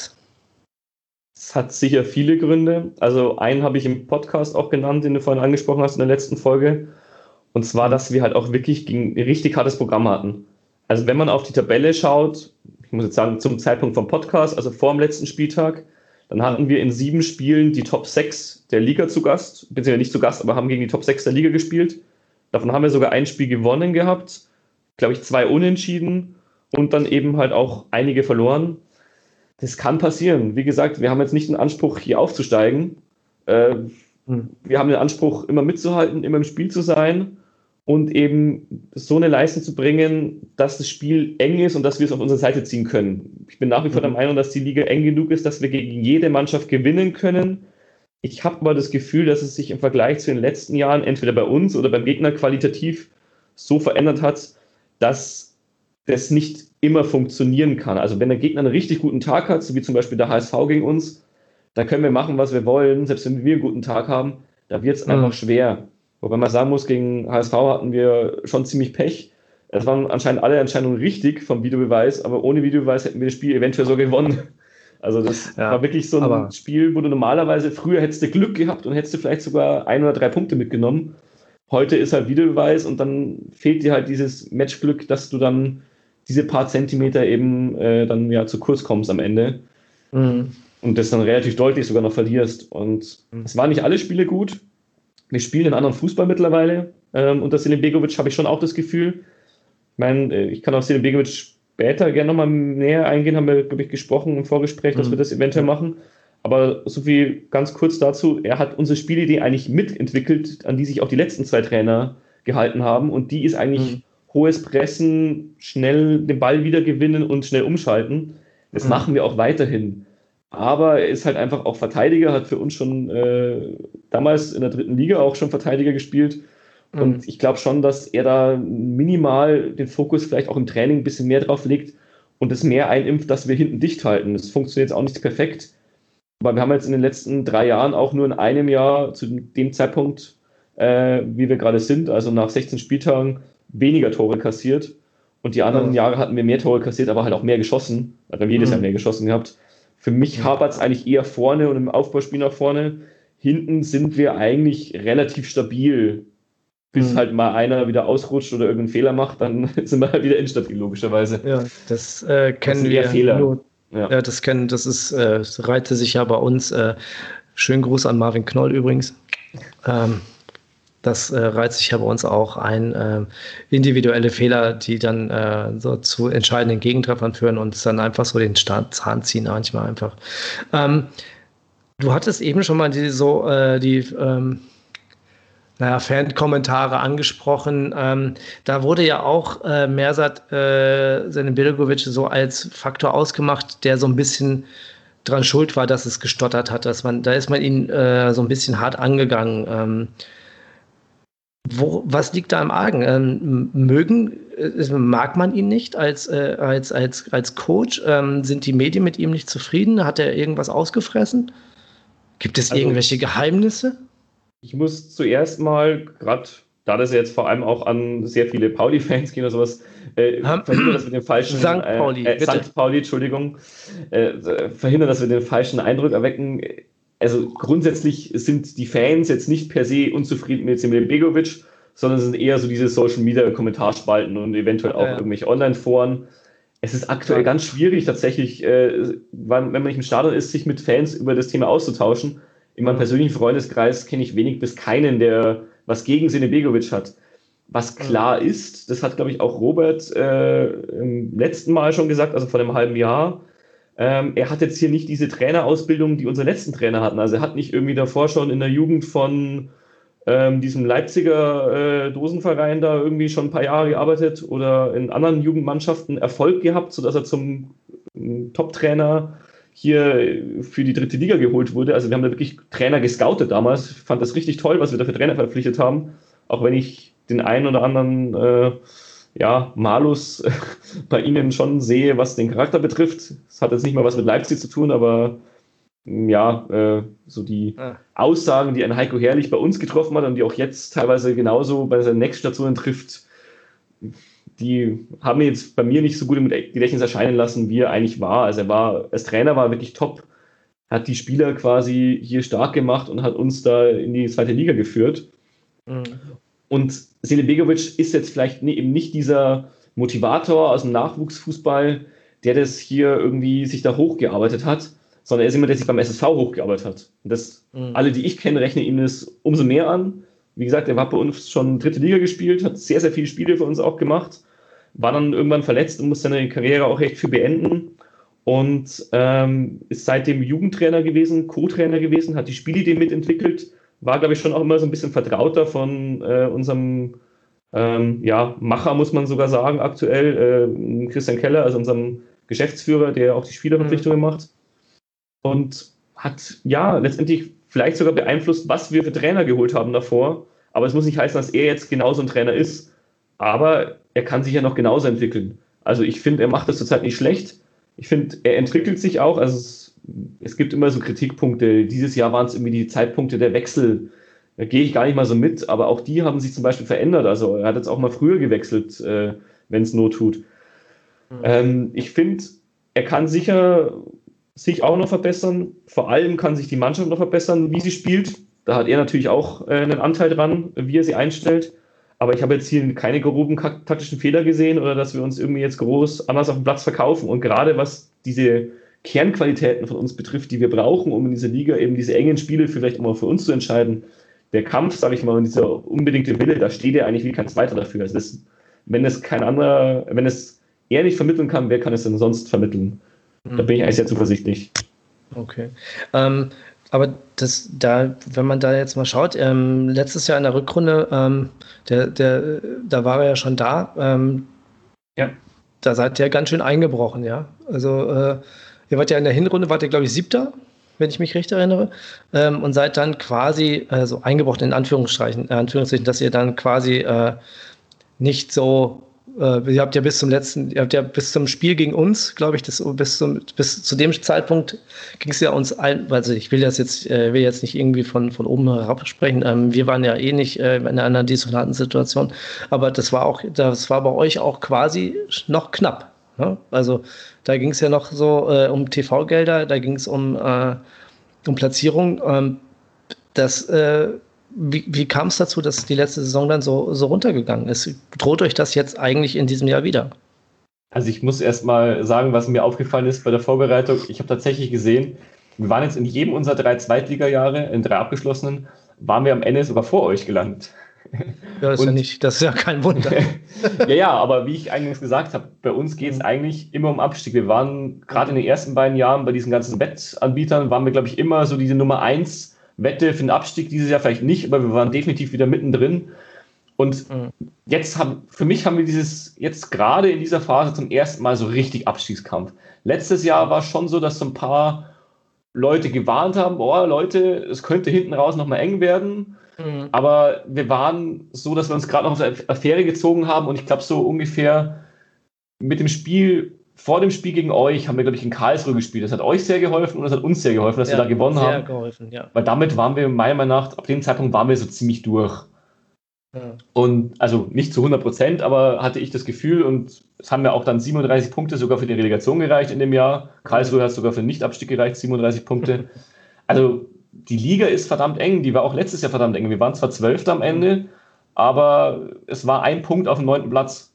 es? Hat sicher viele Gründe. Also einen habe ich im Podcast auch genannt, den du vorhin angesprochen hast in der letzten Folge. Und zwar, dass wir halt auch wirklich ein richtig hartes Programm hatten. Also wenn man auf die Tabelle schaut, ich muss jetzt sagen, zum Zeitpunkt vom Podcast, also vor dem letzten Spieltag, dann hatten wir in sieben Spielen die Top 6 der Liga zu Gast, beziehungsweise nicht zu Gast, aber haben gegen die Top 6 der Liga gespielt. Davon haben wir sogar ein Spiel gewonnen gehabt, glaube ich, zwei unentschieden und dann eben halt auch einige verloren. Das kann passieren. Wie gesagt, wir haben jetzt nicht den Anspruch, hier aufzusteigen. Äh, hm. wir haben den Anspruch, immer mitzuhalten, immer im Spiel zu sein und eben so eine Leistung zu bringen, dass das Spiel eng ist und dass wir es auf unsere Seite ziehen können. Ich bin nach wie vor der mhm. Meinung, dass die Liga eng genug ist, dass wir gegen jede Mannschaft gewinnen können. Ich habe aber das Gefühl, dass es sich im Vergleich zu den letzten Jahren entweder bei uns oder beim Gegner qualitativ so verändert hat, dass das nicht immer funktionieren kann. Also wenn der Gegner einen richtig guten Tag hat, so wie zum Beispiel der HSV gegen uns, dann können wir machen, was wir wollen, selbst wenn wir einen guten Tag haben, da wird es mhm. einfach schwer. Wobei man sagen muss, gegen HSV hatten wir schon ziemlich Pech. Es waren anscheinend alle Entscheidungen richtig vom Videobeweis, aber ohne Videobeweis hätten wir das Spiel eventuell so gewonnen. Also das ja, war wirklich so ein Spiel, wo du normalerweise früher hättest du Glück gehabt und hättest du vielleicht sogar ein oder drei Punkte mitgenommen. Heute ist halt Videobeweis und dann fehlt dir halt dieses Matchglück, dass du dann diese paar Zentimeter eben äh, dann ja zu kurz kommst am Ende. Mhm. Und das dann relativ deutlich sogar noch verlierst. Und mhm. es waren nicht alle Spiele gut wir spielen einen anderen Fußball mittlerweile. Ähm, unter Selim Begovic habe ich schon auch das Gefühl. Ich meine, äh, ich kann auf Selim Begovic später gerne nochmal näher eingehen, haben wir, glaube ich, gesprochen im Vorgespräch, mhm. dass wir das eventuell machen. Aber so viel ganz kurz dazu, er hat unsere Spielidee eigentlich mitentwickelt, an die sich auch die letzten zwei Trainer gehalten haben. Und die ist eigentlich mhm. Hohes Pressen, schnell den Ball wieder gewinnen und schnell umschalten. Das mhm. machen wir auch weiterhin. Aber er ist halt einfach auch Verteidiger, hat für uns schon äh, damals in der dritten Liga auch schon Verteidiger gespielt. Mhm. Und ich glaube schon, dass er da minimal den Fokus vielleicht auch im Training ein bisschen mehr drauf legt und es mehr einimpft, dass wir hinten dicht halten. Das funktioniert jetzt auch nicht perfekt. Aber wir haben jetzt in den letzten drei Jahren auch nur in einem Jahr zu dem Zeitpunkt, äh, wie wir gerade sind, also nach 16 Spieltagen, weniger Tore kassiert. Und die anderen mhm. Jahre hatten wir mehr Tore kassiert, aber halt auch mehr geschossen. Wir haben jedes mhm. Jahr mehr geschossen gehabt. Für mich hapert es eigentlich eher vorne und im Aufbauspiel nach vorne. Hinten sind wir eigentlich relativ stabil. Bis mhm. halt mal einer wieder ausrutscht oder irgendeinen Fehler macht, dann sind wir halt wieder instabil, logischerweise. Ja, das äh, kennen das wir. Fehler. Nur, ja. ja. das kennen, das ist, äh, das reihte sich ja bei uns. Äh, schönen Gruß an Marvin Knoll übrigens. Ähm, das äh, reizt sich ja bei uns auch ein. Äh, individuelle Fehler, die dann äh, so zu entscheidenden Gegentreffern führen und es dann einfach so den Start, Zahn ziehen, manchmal einfach. Ähm, du hattest eben schon mal die, so äh, die ähm, naja, Fan-Kommentare angesprochen. Ähm, da wurde ja auch äh, Mersat äh, Bilgovic so als Faktor ausgemacht, der so ein bisschen dran schuld war, dass es gestottert hat. Dass man, da ist man ihn äh, so ein bisschen hart angegangen. Ähm, wo, was liegt da im Argen? Ähm, mögen, äh, mag man ihn nicht als, äh, als, als, als Coach? Ähm, sind die Medien mit ihm nicht zufrieden? Hat er irgendwas ausgefressen? Gibt es also, irgendwelche Geheimnisse? Ich muss zuerst mal, gerade da das jetzt vor allem auch an sehr viele Pauli-Fans geht oder sowas, äh, verhindern, dass wir den falschen St. Pauli, äh, äh, St. Pauli, Entschuldigung, äh, verhindern, dass wir den falschen Eindruck erwecken also grundsätzlich sind die Fans jetzt nicht per se unzufrieden mit Semir Begovic, sondern es sind eher so diese Social Media Kommentarspalten und eventuell auch ja, ja. irgendwelche Online-Foren. Es ist aktuell ganz schwierig, tatsächlich, äh, wenn man nicht im Stadion ist, sich mit Fans über das Thema auszutauschen. In meinem persönlichen Freundeskreis kenne ich wenig bis keinen, der was gegen Begovic hat. Was klar ist, das hat, glaube ich, auch Robert äh, im letzten Mal schon gesagt, also vor einem halben Jahr, ähm, er hat jetzt hier nicht diese Trainerausbildung, die unsere letzten Trainer hatten. Also er hat nicht irgendwie davor schon in der Jugend von ähm, diesem Leipziger äh, Dosenverein da irgendwie schon ein paar Jahre gearbeitet oder in anderen Jugendmannschaften Erfolg gehabt, sodass er zum äh, Top-Trainer hier für die dritte Liga geholt wurde. Also wir haben da wirklich Trainer gescoutet damals. Ich fand das richtig toll, was wir da für Trainer verpflichtet haben. Auch wenn ich den einen oder anderen äh, ja, Malus bei ihnen schon sehe, was den Charakter betrifft. Das hat jetzt nicht mal was mit Leipzig zu tun, aber ja, äh, so die ah. Aussagen, die ein Heiko Herrlich bei uns getroffen hat und die auch jetzt teilweise genauso bei seinen Next-Stationen trifft, die haben jetzt bei mir nicht so gut im Gedächtnis erscheinen lassen, wie er eigentlich war. Also er war, als Trainer war er wirklich top, hat die Spieler quasi hier stark gemacht und hat uns da in die zweite Liga geführt. Mhm. Und Sele Begovic ist jetzt vielleicht eben nicht dieser Motivator aus dem Nachwuchsfußball, der das hier irgendwie sich da hochgearbeitet hat, sondern er ist jemand, der sich beim SSV hochgearbeitet hat. Und das, mhm. alle, die ich kenne, rechnen ihm das umso mehr an. Wie gesagt, er war bei uns schon dritte Liga gespielt, hat sehr, sehr viele Spiele für uns auch gemacht, war dann irgendwann verletzt und musste seine Karriere auch echt für beenden und ähm, ist seitdem Jugendtrainer gewesen, Co-Trainer gewesen, hat die Spielidee mitentwickelt, war, glaube ich, schon auch immer so ein bisschen vertrauter von äh, unserem ähm, ja, Macher, muss man sogar sagen, aktuell, äh, Christian Keller, also unserem Geschäftsführer, der auch die Spielerverpflichtungen mhm. macht und hat ja letztendlich vielleicht sogar beeinflusst, was wir für Trainer geholt haben davor. Aber es muss nicht heißen, dass er jetzt genauso ein Trainer ist. Aber er kann sich ja noch genauso entwickeln. Also ich finde, er macht das zurzeit nicht schlecht. Ich finde, er entwickelt sich auch. Also es, gibt immer so Kritikpunkte. Dieses Jahr waren es irgendwie die Zeitpunkte der Wechsel. Da gehe ich gar nicht mal so mit, aber auch die haben sich zum Beispiel verändert. Also er hat jetzt auch mal früher gewechselt, äh, wenn es Not tut. Mhm. Ähm, ich finde, er kann sicher sich auch noch verbessern. Vor allem kann sich die Mannschaft noch verbessern, wie sie spielt. Da hat er natürlich auch äh, einen Anteil dran, wie er sie einstellt. Aber ich habe jetzt hier keine groben taktischen Fehler gesehen oder dass wir uns irgendwie jetzt groß anders auf dem Platz verkaufen. Und gerade was diese Kernqualitäten von uns betrifft, die wir brauchen, um in dieser Liga eben diese engen Spiele vielleicht immer für uns zu entscheiden, der Kampf, sage ich mal, und dieser unbedingte Wille, da steht er eigentlich wie kein zweiter dafür. Also das, wenn es kein anderer, wenn es er nicht vermitteln kann, wer kann es denn sonst vermitteln? Da bin ich eigentlich sehr zuversichtlich. Okay. Ähm, aber das, da, wenn man da jetzt mal schaut, ähm, letztes Jahr in der Rückrunde, ähm, der, der, da war er ja schon da. Ähm, ja. Da seid ihr ganz schön eingebrochen, ja. Also äh, ihr wart ja in der Hinrunde, wart ihr, glaube ich, siebter, wenn ich mich recht erinnere. Ähm, und seid dann quasi, also eingebrochen in Anführungsstrichen, äh, Anführungszeichen, dass ihr dann quasi äh, nicht so äh, ihr habt ja bis zum letzten, ihr habt ja bis zum Spiel gegen uns, glaube ich, das, bis, zum, bis zu dem Zeitpunkt ging es ja uns allen, also ich will das jetzt, äh, will jetzt nicht irgendwie von, von oben herab sprechen. Ähm, wir waren ja eh nicht äh, in einer desolaten Situation, aber das war auch, das war bei euch auch quasi noch knapp. Ne? Also da ging es ja noch so äh, um TV-Gelder, da ging es um, äh, um Platzierung. Ähm, das äh, wie, wie kam es dazu, dass die letzte Saison dann so, so runtergegangen ist? Droht euch das jetzt eigentlich in diesem Jahr wieder? Also ich muss erst mal sagen, was mir aufgefallen ist bei der Vorbereitung. Ich habe tatsächlich gesehen, wir waren jetzt in jedem unserer drei Zweitliga-Jahre, in drei abgeschlossenen, waren wir am Ende sogar vor euch gelandet. Ja, das ist ja nicht, das ist ja kein Wunder. ja, ja, aber wie ich eingangs gesagt habe, bei uns geht es mhm. eigentlich immer um Abstieg. Wir waren gerade in den ersten beiden Jahren bei diesen ganzen Wettanbietern, waren wir, glaube ich, immer so diese Nummer eins Wette für den Abstieg dieses Jahr vielleicht nicht, aber wir waren definitiv wieder mittendrin. Und mhm. jetzt haben, für mich haben wir dieses, jetzt gerade in dieser Phase zum ersten Mal so richtig Abstiegskampf. Letztes Jahr war es schon so, dass so ein paar Leute gewarnt haben, boah, Leute, es könnte hinten raus nochmal eng werden. Mhm. Aber wir waren so, dass wir uns gerade noch auf eine Affäre gezogen haben und ich glaube, so ungefähr mit dem Spiel vor dem Spiel gegen euch haben wir, glaube ich, in Karlsruhe gespielt. Das hat euch sehr geholfen und das hat uns sehr geholfen, dass ja, wir da gewonnen sehr haben. Geholfen, ja. Weil damit waren wir meiner Meinung nach, ab dem Zeitpunkt waren wir so ziemlich durch. Ja. Und also nicht zu 100 Prozent, aber hatte ich das Gefühl und es haben ja auch dann 37 Punkte sogar für die Relegation gereicht in dem Jahr. Karlsruhe hat sogar für den Nichtabstieg gereicht, 37 Punkte. Also die Liga ist verdammt eng, die war auch letztes Jahr verdammt eng. Wir waren zwar Zwölfter am Ende, aber es war ein Punkt auf dem neunten Platz.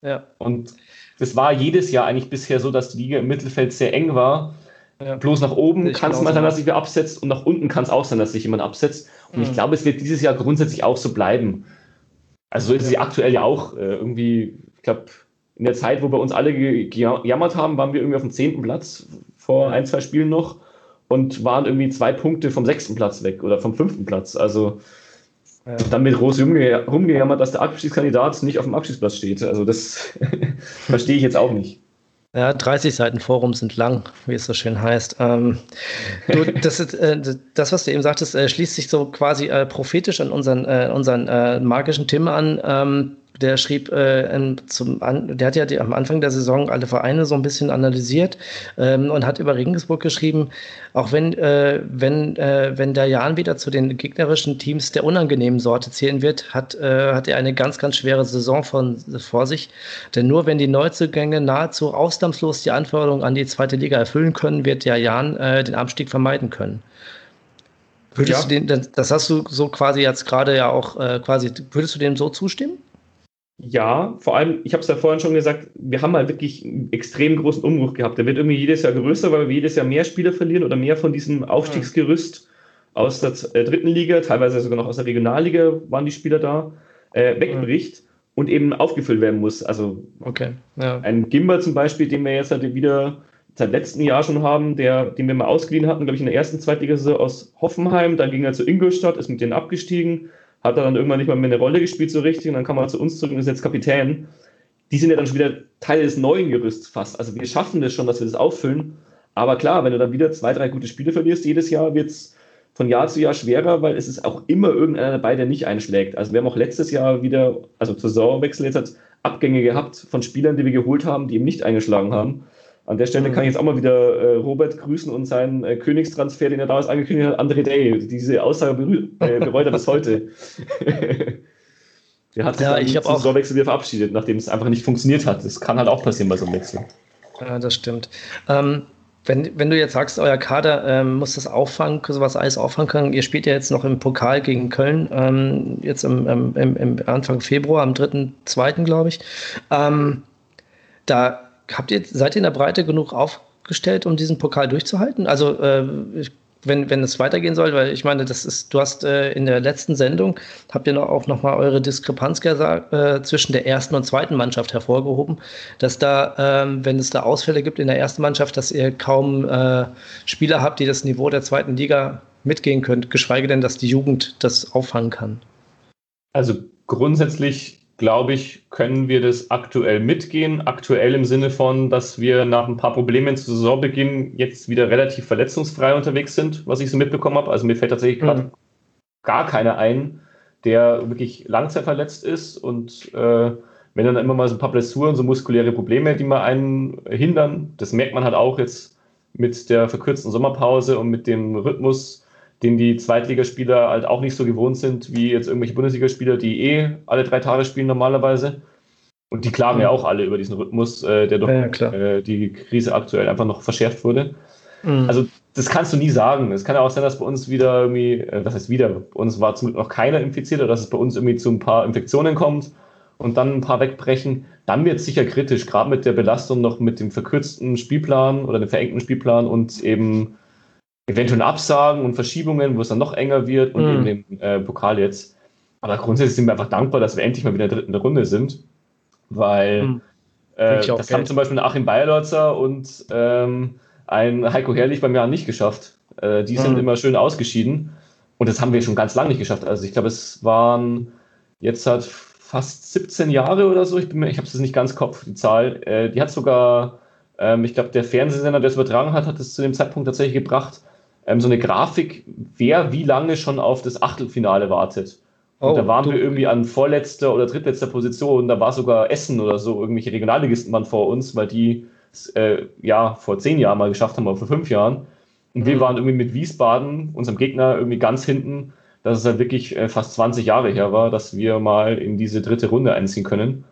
Ja. Und das war jedes Jahr eigentlich bisher so, dass die Liga im Mittelfeld sehr eng war. Ja. Bloß nach oben kann es mal sein, dass sich wer absetzt und nach unten kann es auch sein, dass sich jemand absetzt. Und mhm. ich glaube, es wird dieses Jahr grundsätzlich auch so bleiben. Also so ist es ja aktuell ja auch äh, irgendwie, ich glaube, in der Zeit, wo wir uns alle gejammert haben, waren wir irgendwie auf dem zehnten Platz vor ein, zwei Spielen noch und waren irgendwie zwei Punkte vom sechsten Platz weg oder vom fünften Platz. Also ja. dann mit groß rumge rumgejammert, dass der Abschiedskandidat nicht auf dem Abschiedsplatz steht. Also das verstehe ich jetzt auch nicht. Ja, 30 Seiten Forum sind lang, wie es so schön heißt. Ähm, du, das, ist, äh, das, was du eben sagtest, äh, schließt sich so quasi äh, prophetisch an unseren, äh, unseren äh, magischen Tim an. Ähm, der schrieb äh, zum an, der hat ja die, am Anfang der Saison alle Vereine so ein bisschen analysiert ähm, und hat über Regensburg geschrieben, auch wenn, äh, wenn, äh, wenn der Jan wieder zu den gegnerischen Teams der unangenehmen Sorte zählen wird, hat, äh, hat er eine ganz, ganz schwere Saison von, vor sich. Denn nur wenn die Neuzugänge nahezu ausnahmslos die Anforderungen an die zweite Liga erfüllen können, wird der Jan äh, den Abstieg vermeiden können. Würdest ja. du den, das hast du so quasi jetzt gerade ja auch äh, quasi, würdest du dem so zustimmen? Ja, vor allem, ich habe es ja vorhin schon gesagt, wir haben halt wirklich einen extrem großen Umbruch gehabt. Der wird irgendwie jedes Jahr größer, weil wir jedes Jahr mehr Spieler verlieren oder mehr von diesem Aufstiegsgerüst aus der äh, dritten Liga, teilweise sogar noch aus der Regionalliga waren die Spieler da, äh, wegbricht und eben aufgefüllt werden muss. Also okay, ja. ein Gimber zum Beispiel, den wir jetzt halt wieder seit letztem Jahr schon haben, der, den wir mal ausgeliehen hatten, glaube ich, in der ersten Zweitligasaison aus Hoffenheim, dann ging er zu Ingolstadt, ist mit denen abgestiegen, hat er dann irgendwann nicht mal mehr eine Rolle gespielt so richtig und dann kam er zu uns zurück und ist jetzt Kapitän. Die sind ja dann schon wieder Teil des neuen Gerüsts fast. Also wir schaffen das schon, dass wir das auffüllen. Aber klar, wenn du dann wieder zwei, drei gute Spiele verlierst jedes Jahr, wird es von Jahr zu Jahr schwerer, weil es ist auch immer irgendeiner dabei, der nicht einschlägt. Also wir haben auch letztes Jahr wieder, also zur Saisonwechsel jetzt hat Abgänge gehabt von Spielern, die wir geholt haben, die eben nicht eingeschlagen haben. An der Stelle mhm. kann ich jetzt auch mal wieder äh, Robert grüßen und seinen äh, Königstransfer, den er damals angekündigt hat, André Day. Diese Aussage äh, bereut er bis heute. der hat sich ja, ich zum Saisonwechsel wieder verabschiedet, nachdem es einfach nicht funktioniert hat. Das kann halt auch passieren bei so einem Wechsel. Ja, das stimmt. Ähm, wenn, wenn du jetzt sagst, euer Kader ähm, muss das auffangen, sowas alles auffangen können, ihr spielt ja jetzt noch im Pokal gegen Köln, ähm, jetzt im, im, im, Anfang Februar, am 3.2. glaube ich. Ähm, da habt ihr, seid ihr in der Breite genug aufgestellt, um diesen Pokal durchzuhalten? Also äh, wenn, wenn es weitergehen soll, weil ich meine, das ist, du hast äh, in der letzten Sendung, habt ihr noch, auch nochmal eure Diskrepanz gesagt, äh, zwischen der ersten und zweiten Mannschaft hervorgehoben, dass da, ähm, wenn es da Ausfälle gibt in der ersten Mannschaft, dass ihr kaum äh, Spieler habt, die das Niveau der zweiten Liga mitgehen könnt, geschweige denn, dass die Jugend das auffangen kann. Also grundsätzlich glaube ich, können wir das aktuell mitgehen. Aktuell im Sinne von, dass wir nach ein paar Problemen zu Saisonbeginn jetzt wieder relativ verletzungsfrei unterwegs sind, was ich so mitbekommen habe. Also mir fällt tatsächlich gerade mhm. gar keiner ein, der wirklich langzeitverletzt ist und äh, wenn dann immer mal so ein paar Blessuren, so muskuläre Probleme, die mal einen hindern, das merkt man halt auch jetzt mit der verkürzten Sommerpause und mit dem Rhythmus, den die Zweitligaspieler halt auch nicht so gewohnt sind wie jetzt irgendwelche Bundesligaspieler, die eh alle drei Tage spielen normalerweise. Und die klagen mhm. ja auch alle über diesen Rhythmus, äh, der durch ja, äh, die Krise aktuell einfach noch verschärft wurde. Mhm. Also das kannst du nie sagen. Es kann ja auch sein, dass bei uns wieder irgendwie, äh, was heißt wieder, bei uns war zum Glück noch keiner infiziert oder dass es bei uns irgendwie zu ein paar Infektionen kommt und dann ein paar wegbrechen. Dann wird es sicher kritisch, gerade mit der Belastung noch mit dem verkürzten Spielplan oder dem verengten Spielplan und eben eventuell Absagen und Verschiebungen, wo es dann noch enger wird und mhm. eben den äh, Pokal jetzt. Aber grundsätzlich sind wir einfach dankbar, dass wir endlich mal wieder in der dritten Runde sind, weil mhm. äh, das Geld. haben zum Beispiel Achim Bayerlotzer und ähm, ein Heiko Herrlich beim Jahr nicht geschafft. Äh, die sind mhm. immer schön ausgeschieden und das haben wir schon ganz lange nicht geschafft. Also ich glaube, es waren jetzt hat fast 17 Jahre oder so. Ich, ich habe es nicht ganz Kopf, die Zahl. Äh, die hat sogar, ähm, ich glaube, der Fernsehsender, der es übertragen hat, hat es zu dem Zeitpunkt tatsächlich gebracht, ähm, so eine Grafik, wer wie lange schon auf das Achtelfinale wartet. Und oh, da waren du. wir irgendwie an vorletzter oder drittletzter Position. Da war sogar Essen oder so, irgendwelche Regionalligisten waren vor uns, weil die äh, ja vor zehn Jahren mal geschafft haben oder vor fünf Jahren. Und mhm. wir waren irgendwie mit Wiesbaden, unserem Gegner, irgendwie ganz hinten, dass es halt wirklich äh, fast 20 Jahre her war, dass wir mal in diese dritte Runde einziehen können.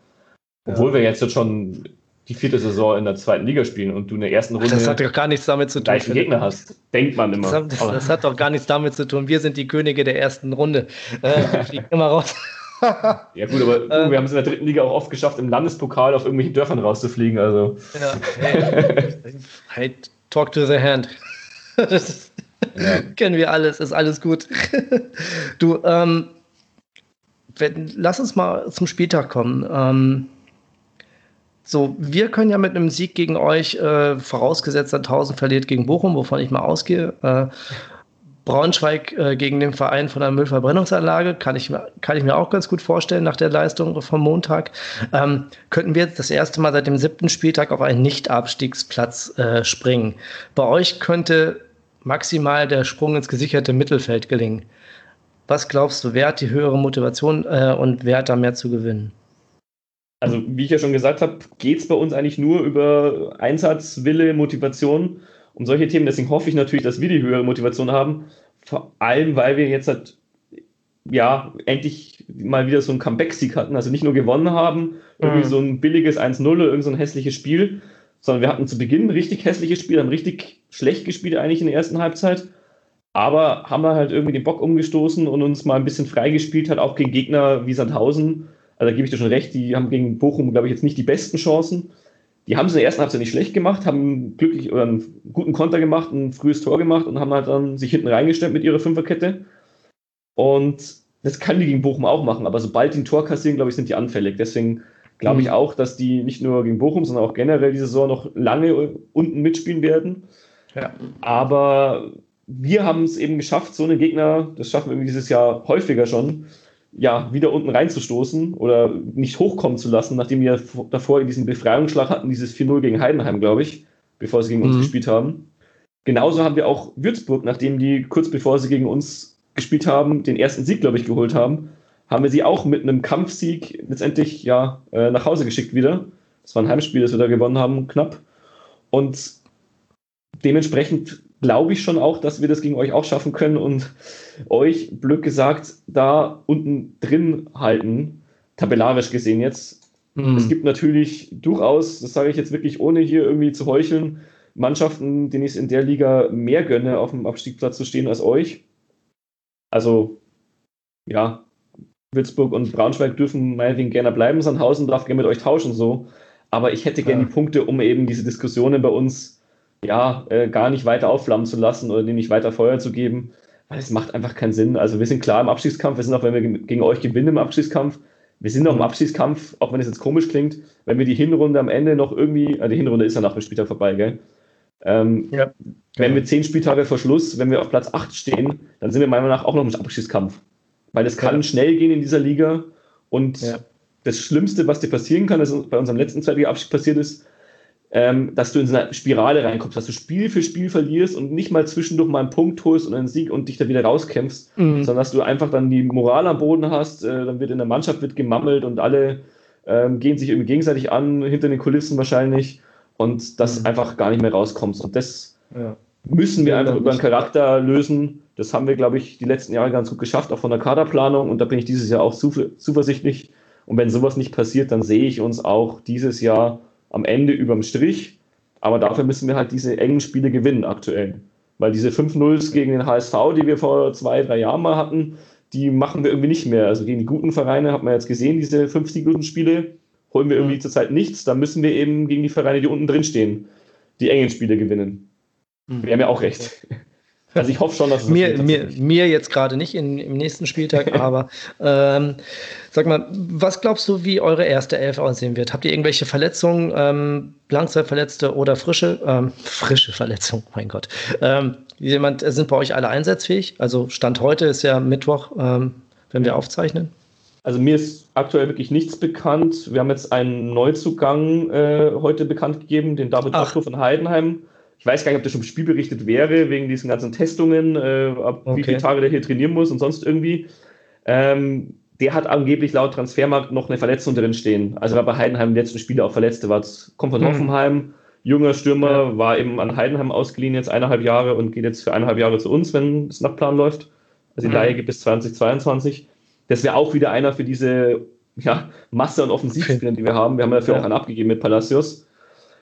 Obwohl ja. wir jetzt schon die vierte Saison in der zweiten Liga spielen und du in der ersten Runde das hat doch gar nichts damit zu tun. gleichen Gegner hast. Denkt man immer. Das hat, das hat, doch gar nichts damit zu tun. Wir sind die Könige der ersten Runde. Äh, fliegen immer raus. ja gut, aber ähm, wir haben es in der dritten Liga auch oft geschafft, im Landespokal auf irgendwelchen Dörfern rauszufliegen. Also. Ja, hey, hey, talk to the hand. Das ja. kennen wir alles, ist alles gut. Du, ähm, wenn, lass uns mal zum Spieltag kommen. Ähm, so, wir können ja mit einem Sieg gegen euch, äh, vorausgesetzt, 1000 verliert gegen Bochum, wovon ich mal ausgehe. Äh, Braunschweig äh, gegen den Verein von der Müllverbrennungsanlage kann ich, kann ich mir auch ganz gut vorstellen nach der Leistung vom Montag. Ähm, könnten wir jetzt das erste Mal seit dem siebten Spieltag auf einen Nicht-Abstiegsplatz äh, springen. Bei euch könnte maximal der Sprung ins gesicherte Mittelfeld gelingen. Was glaubst du, wer hat die höhere Motivation äh, und wer hat da mehr zu gewinnen? Also, wie ich ja schon gesagt habe, geht es bei uns eigentlich nur über Einsatz, Wille, Motivation um solche Themen. Deswegen hoffe ich natürlich, dass wir die höhere Motivation haben. Vor allem, weil wir jetzt halt, ja, endlich mal wieder so einen Comeback-Sieg hatten. Also nicht nur gewonnen haben, irgendwie mhm. so ein billiges 1-0 oder irgend so ein hässliches Spiel, sondern wir hatten zu Beginn ein richtig hässliches Spiel, haben richtig schlecht gespielt eigentlich in der ersten Halbzeit. Aber haben wir halt irgendwie den Bock umgestoßen und uns mal ein bisschen freigespielt hat, auch gegen Gegner wie Sandhausen. Also da gebe ich dir schon recht, die haben gegen Bochum, glaube ich, jetzt nicht die besten Chancen. Die haben es in der ersten Halbzeit nicht schlecht gemacht, haben glücklich oder einen guten Konter gemacht, ein frühes Tor gemacht und haben halt dann sich hinten reingestellt mit ihrer Fünferkette. Und das kann die gegen Bochum auch machen, aber sobald die ein Tor kassieren, glaube ich, sind die anfällig. Deswegen glaube ich mhm. auch, dass die nicht nur gegen Bochum, sondern auch generell diese Saison noch lange unten mitspielen werden. Ja. Aber wir haben es eben geschafft, so einen Gegner, das schaffen wir dieses Jahr häufiger schon, ja, wieder unten reinzustoßen oder nicht hochkommen zu lassen, nachdem wir davor diesen Befreiungsschlag hatten, dieses 4-0 gegen Heidenheim, glaube ich, bevor sie gegen mhm. uns gespielt haben. Genauso haben wir auch Würzburg, nachdem die kurz bevor sie gegen uns gespielt haben, den ersten Sieg, glaube ich, geholt haben, haben wir sie auch mit einem Kampfsieg letztendlich ja äh, nach Hause geschickt wieder. Das war ein Heimspiel, das wir da gewonnen haben, knapp. Und dementsprechend glaube ich schon auch, dass wir das gegen euch auch schaffen können und euch, blöd gesagt, da unten drin halten, tabellarisch gesehen jetzt. Mhm. Es gibt natürlich durchaus, das sage ich jetzt wirklich ohne hier irgendwie zu heucheln, Mannschaften, denen ich es in der Liga mehr gönne, auf dem Abstiegsplatz zu stehen als euch. Also, ja, Würzburg und Braunschweig dürfen meinetwegen gerne bleiben, Sandhausen darf gerne mit euch tauschen, so. Aber ich hätte gerne ja. die Punkte, um eben diese Diskussionen bei uns ja, äh, gar nicht weiter aufflammen zu lassen oder denen nicht weiter Feuer zu geben, weil es macht einfach keinen Sinn. Also wir sind klar im Abstiegskampf, wir sind auch, wenn wir gegen euch gewinnen im Abstiegskampf, wir sind noch im Abstiegskampf, auch wenn es jetzt komisch klingt, wenn wir die Hinrunde am Ende noch irgendwie, äh, die Hinrunde ist ja nach dem Spieltag vorbei, gell? Ähm, ja. Wenn wir zehn Spieltage vor Schluss, wenn wir auf Platz 8 stehen, dann sind wir meiner Meinung nach auch noch im Abstiegskampf. Weil es kann ja. schnell gehen in dieser Liga und ja. das Schlimmste, was dir passieren kann, das bei unserem letzten zweitigen Abstieg passiert ist, ähm, dass du in so eine Spirale reinkommst, dass du Spiel für Spiel verlierst und nicht mal zwischendurch mal einen Punkt holst und einen Sieg und dich da wieder rauskämpfst, mhm. sondern dass du einfach dann die Moral am Boden hast, äh, dann wird in der Mannschaft wird gemammelt und alle ähm, gehen sich irgendwie gegenseitig an, hinter den Kulissen wahrscheinlich und das mhm. einfach gar nicht mehr rauskommst. Und das ja. müssen wir einfach über den Charakter lösen. Das haben wir, glaube ich, die letzten Jahre ganz gut geschafft, auch von der Kaderplanung und da bin ich dieses Jahr auch zuversichtlich. Und wenn sowas nicht passiert, dann sehe ich uns auch dieses Jahr am Ende überm Strich. Aber dafür müssen wir halt diese engen Spiele gewinnen aktuell. Weil diese 5-0s gegen den HSV, die wir vor zwei, drei Jahren mal hatten, die machen wir irgendwie nicht mehr. Also gegen die guten Vereine hat man jetzt gesehen, diese 50 Spiele holen wir irgendwie zurzeit nichts. Da müssen wir eben gegen die Vereine, die unten drin stehen, die engen Spiele gewinnen. Mhm. Wir haben ja auch recht. Also ich hoffe schon, dass es mir, mir, mir jetzt gerade nicht in, im nächsten Spieltag, aber ähm, sag mal, was glaubst du, wie eure erste Elf aussehen wird? Habt ihr irgendwelche Verletzungen, ähm, Langzeitverletzte oder frische, ähm, frische Verletzungen? Mein Gott. Ähm, jemand, sind bei euch alle einsatzfähig? Also Stand heute ist ja Mittwoch, ähm, wenn wir aufzeichnen. Also mir ist aktuell wirklich nichts bekannt. Wir haben jetzt einen Neuzugang äh, heute bekannt gegeben, den David Ach. von Heidenheim. Ich weiß gar nicht, ob das schon im Spiel berichtet wäre, wegen diesen ganzen Testungen, äh, ab okay. wie viele Tage der hier trainieren muss und sonst irgendwie. Ähm, der hat angeblich laut Transfermarkt noch eine Verletzung drin stehen. Also war bei Heidenheim im letzten Spiel auch verletzt. War, kommt von hm. Hoffenheim, junger Stürmer, war eben an Heidenheim ausgeliehen jetzt eineinhalb Jahre und geht jetzt für eineinhalb Jahre zu uns, wenn es nach Plan läuft. Also die mhm. Leihe gibt bis 2022. Das wäre auch wieder einer für diese ja, Masse an Offensivspielern, die wir haben. Wir haben dafür ja. auch einen abgegeben mit Palacios.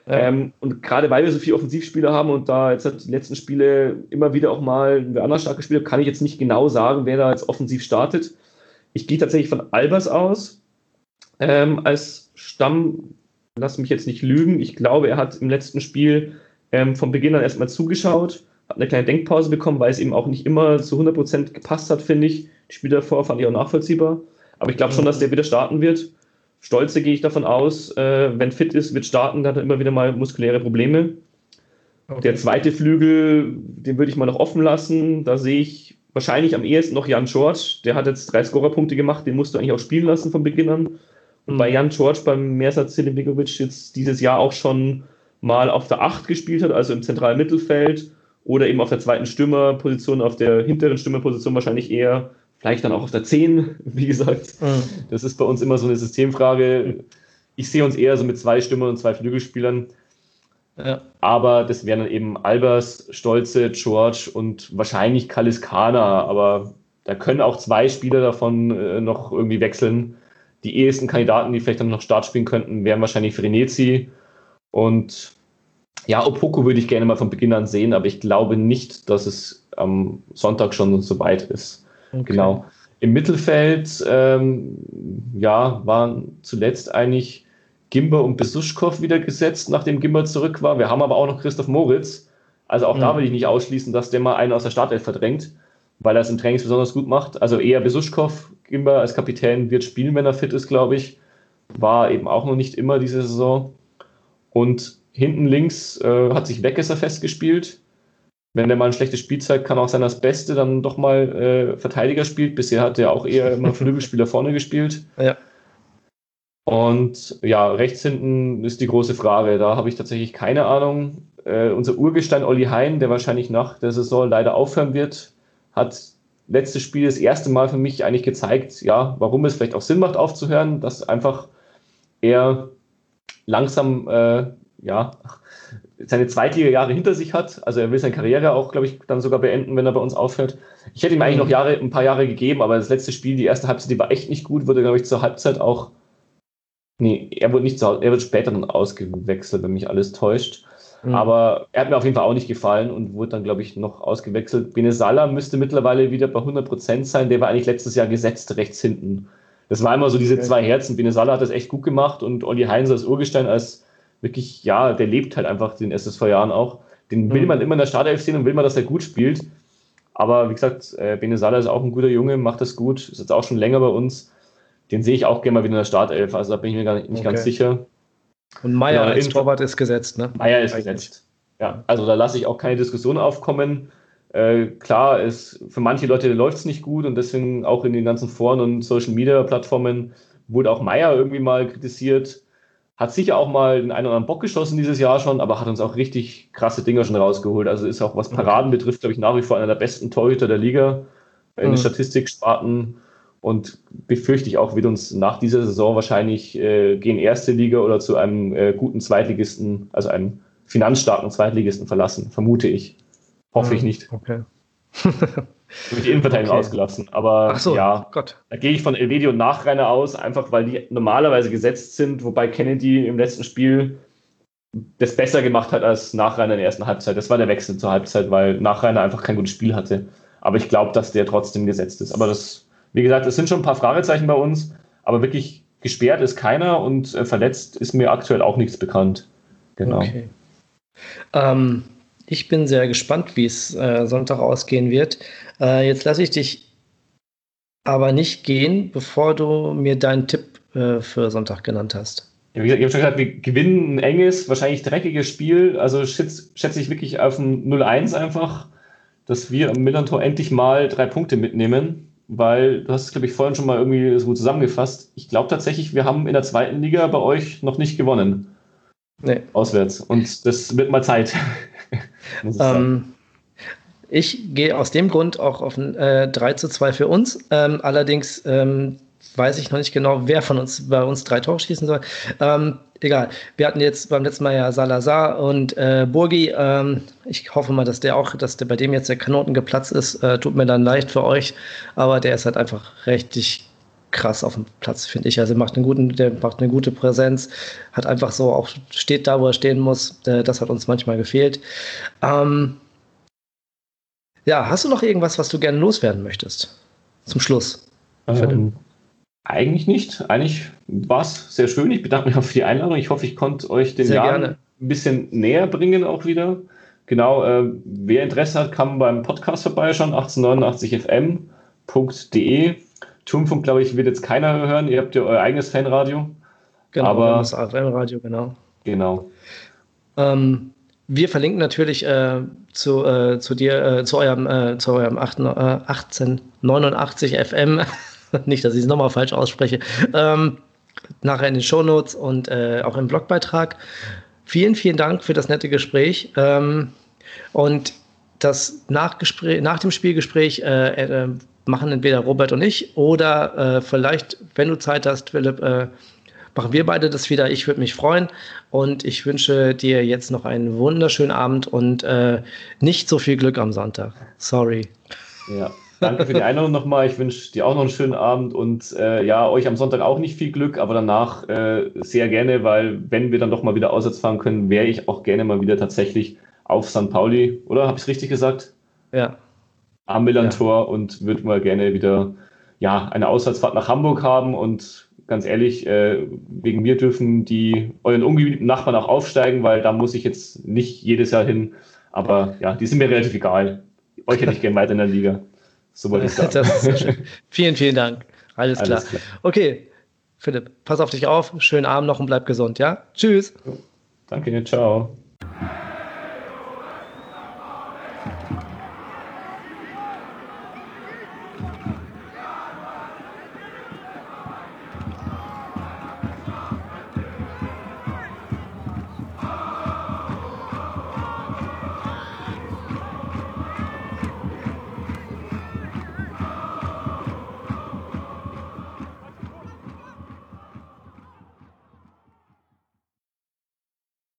Ja. Ähm, und gerade weil wir so viele Offensivspieler haben und da jetzt die letzten Spiele immer wieder auch mal ein anderer stark gespielt hat, kann ich jetzt nicht genau sagen, wer da jetzt offensiv startet. Ich gehe tatsächlich von Albers aus ähm, als Stamm. Lass mich jetzt nicht lügen. Ich glaube, er hat im letzten Spiel ähm, von Beginn an erstmal zugeschaut, hat eine kleine Denkpause bekommen, weil es ihm auch nicht immer zu 100% gepasst hat, finde ich. Die Spiele davor fand ich auch nachvollziehbar. Aber ich glaube schon, dass der wieder starten wird. Stolze gehe ich davon aus, äh, wenn fit ist, wird starten, dann hat er immer wieder mal muskuläre Probleme. Okay. Der zweite Flügel, den würde ich mal noch offen lassen. Da sehe ich wahrscheinlich am ehesten noch Jan George. Der hat jetzt drei Scorerpunkte gemacht, den musst du eigentlich auch spielen lassen von Beginn an. Und mhm. bei Jan George, beim Mersat Silibikovic, jetzt dieses Jahr auch schon mal auf der 8 gespielt hat, also im zentralen Mittelfeld oder eben auf der zweiten Stürmerposition, auf der hinteren Stürmerposition wahrscheinlich eher vielleicht dann auch auf der 10, wie gesagt. Mhm. Das ist bei uns immer so eine Systemfrage. Ich sehe uns eher so mit zwei Stürmern und zwei Flügelspielern. Ja. Aber das wären dann eben Albers, Stolze, George und wahrscheinlich Kaliskana. Aber da können auch zwei Spieler davon äh, noch irgendwie wechseln. Die ehesten Kandidaten, die vielleicht dann noch Start spielen könnten, wären wahrscheinlich Frenetzi und ja, Opoko würde ich gerne mal von Beginn an sehen, aber ich glaube nicht, dass es am Sonntag schon so weit ist. Okay. Genau. Im Mittelfeld, ähm, ja, waren zuletzt eigentlich Gimber und Besuschkow wieder gesetzt, nachdem Gimber zurück war. Wir haben aber auch noch Christoph Moritz. Also auch mhm. da will ich nicht ausschließen, dass der mal einen aus der Startelf verdrängt, weil er es im Training besonders gut macht. Also eher Besuschkow, Gimber als Kapitän wird spielen, wenn er fit ist, glaube ich. War eben auch noch nicht immer diese Saison. Und hinten links äh, hat sich Weggesser festgespielt wenn der mal ein schlechtes Spiel zeigt, kann auch sein, dass Beste dann doch mal äh, Verteidiger spielt. Bisher hat er auch eher immer Flügelspieler vorne gespielt. Ja. Und ja, rechts hinten ist die große Frage. Da habe ich tatsächlich keine Ahnung. Äh, unser Urgestein Olli Hein, der wahrscheinlich nach der Saison leider aufhören wird, hat letztes Spiel das erste Mal für mich eigentlich gezeigt, ja, warum es vielleicht auch Sinn macht aufzuhören, dass einfach er langsam, äh, ja, seine Zweitliga-Jahre hinter sich hat. Also er will seine Karriere auch, glaube ich, dann sogar beenden, wenn er bei uns aufhört. Ich hätte ihm eigentlich noch Jahre, ein paar Jahre gegeben, aber das letzte Spiel, die erste Halbzeit, die war echt nicht gut, wurde, glaube ich, zur Halbzeit auch. Nee, er wurde nicht zu, er wird später dann ausgewechselt, wenn mich alles täuscht. Mhm. Aber er hat mir auf jeden Fall auch nicht gefallen und wurde dann, glaube ich, noch ausgewechselt. Benesala müsste mittlerweile wieder bei 100% sein. Der war eigentlich letztes Jahr gesetzt rechts hinten. Das war immer so diese zwei Herzen. Benesala hat das echt gut gemacht und Olli Heinz als Urgestein als wirklich, ja, der lebt halt einfach den SSV-Jahren auch. Den will mhm. man immer in der Startelf sehen und will man, dass er gut spielt. Aber wie gesagt, äh, Benesala ist auch ein guter Junge, macht das gut, ist jetzt auch schon länger bei uns. Den sehe ich auch gerne mal wieder in der Startelf, also da bin ich mir gar nicht, nicht okay. ganz sicher. Und Meier ja, als Torwart ist gesetzt, ne? Meier ist gesetzt. Ja, also da lasse ich auch keine Diskussion aufkommen. Äh, klar, es, für manche Leute läuft es nicht gut und deswegen auch in den ganzen Foren und Social Media Plattformen wurde auch Meier irgendwie mal kritisiert. Hat sicher auch mal den einen oder anderen Bock geschossen dieses Jahr schon, aber hat uns auch richtig krasse Dinger schon rausgeholt. Also ist auch, was Paraden betrifft, glaube ich, nach wie vor einer der besten Torhüter der Liga in mhm. den Statistiksparten. Und befürchte ich auch, wird uns nach dieser Saison wahrscheinlich äh, gegen erste Liga oder zu einem äh, guten Zweitligisten, also einem finanzstarken Zweitligisten verlassen, vermute ich. Hoffe ich nicht. Okay. Durch die Innenverteidigung okay. ausgelassen. Aber so, ja, Gott. da gehe ich von Elvedi und Nachreiner aus, einfach weil die normalerweise gesetzt sind, wobei Kennedy im letzten Spiel das besser gemacht hat als Nachreiner in der ersten Halbzeit. Das war der Wechsel zur Halbzeit, weil Nachreiner einfach kein gutes Spiel hatte. Aber ich glaube, dass der trotzdem gesetzt ist. Aber das, wie gesagt, es sind schon ein paar Fragezeichen bei uns, aber wirklich gesperrt ist keiner und äh, verletzt ist mir aktuell auch nichts bekannt. Genau. Okay. Ähm, ich bin sehr gespannt, wie es äh, Sonntag ausgehen wird. Äh, jetzt lasse ich dich aber nicht gehen, bevor du mir deinen Tipp äh, für Sonntag genannt hast. Ja, wie gesagt, ich habe schon gesagt, wir gewinnen ein enges, wahrscheinlich dreckiges Spiel. Also schätze, schätze ich wirklich auf ein 0-1 einfach, dass wir am Millantor endlich mal drei Punkte mitnehmen. Weil du hast es, glaube ich, vorhin schon mal irgendwie so gut zusammengefasst. Ich glaube tatsächlich, wir haben in der zweiten Liga bei euch noch nicht gewonnen. Nee. Auswärts. Und das wird mal Zeit. ähm, ich gehe aus dem Grund auch auf ein äh, 3 zu 2 für uns. Ähm, allerdings ähm, weiß ich noch nicht genau, wer von uns bei uns drei Tore schießen soll. Ähm, egal. Wir hatten jetzt beim letzten Mal ja Salazar und äh, Burgi. Ähm, ich hoffe mal, dass der auch, dass der bei dem jetzt der Knoten geplatzt ist. Äh, tut mir dann leicht für euch, aber der ist halt einfach richtig krass auf dem Platz, finde ich. Also macht einen guten, der macht eine gute Präsenz, hat einfach so auch steht da, wo er stehen muss. Äh, das hat uns manchmal gefehlt. Ähm, ja, hast du noch irgendwas, was du gerne loswerden möchtest? Zum Schluss. Ähm, eigentlich nicht. Eigentlich war es sehr schön. Ich bedanke mich auch für die Einladung. Ich hoffe, ich konnte euch den Jahr ein bisschen näher bringen auch wieder. Genau, äh, wer Interesse hat, kann beim Podcast vorbeischauen, 1889fm.de. Turmfunk, glaube ich, wird jetzt keiner hören. Ihr habt ja euer eigenes Fanradio. Genau, aber das FM-Radio, genau. Genau. Ähm, wir verlinken natürlich äh, zu, äh, zu dir, äh, zu eurem, äh, zu eurem 1889 FM, nicht, dass ich es nochmal falsch ausspreche, ähm, nachher in den Shownotes und äh, auch im Blogbeitrag. Vielen, vielen Dank für das nette Gespräch. Ähm, und das Nachgespräch, nach dem Spielgespräch äh, machen entweder Robert und ich oder vielleicht, wenn du Zeit hast, Philipp, machen wir beide das wieder. Ich würde mich freuen und ich wünsche dir jetzt noch einen wunderschönen Abend und äh, nicht so viel Glück am Sonntag. Sorry. Ja. Danke für die Einladung nochmal. Ich wünsche dir auch noch einen schönen Abend und äh, ja, euch am Sonntag auch nicht viel Glück, aber danach äh, sehr gerne, weil wenn wir dann doch mal wieder auswärts fahren können, wäre ich auch gerne mal wieder tatsächlich auf St. Pauli, oder? Habe ich es richtig gesagt? Ja. Am Millantor ja. und würde mal gerne wieder ja, eine Auswärtsfahrt nach Hamburg haben und ganz ehrlich, äh, wegen mir dürfen die euren ungeliebten Nachbarn auch aufsteigen, weil da muss ich jetzt nicht jedes Jahr hin. Aber ja, die sind mir relativ egal. Euch hätte ich gerne weiter in der Liga. So wollte ich sagen. vielen, vielen Dank. Alles, Alles klar. klar. Okay, Philipp, pass auf dich auf. Schönen Abend noch und bleib gesund, ja? Tschüss. Danke, ciao.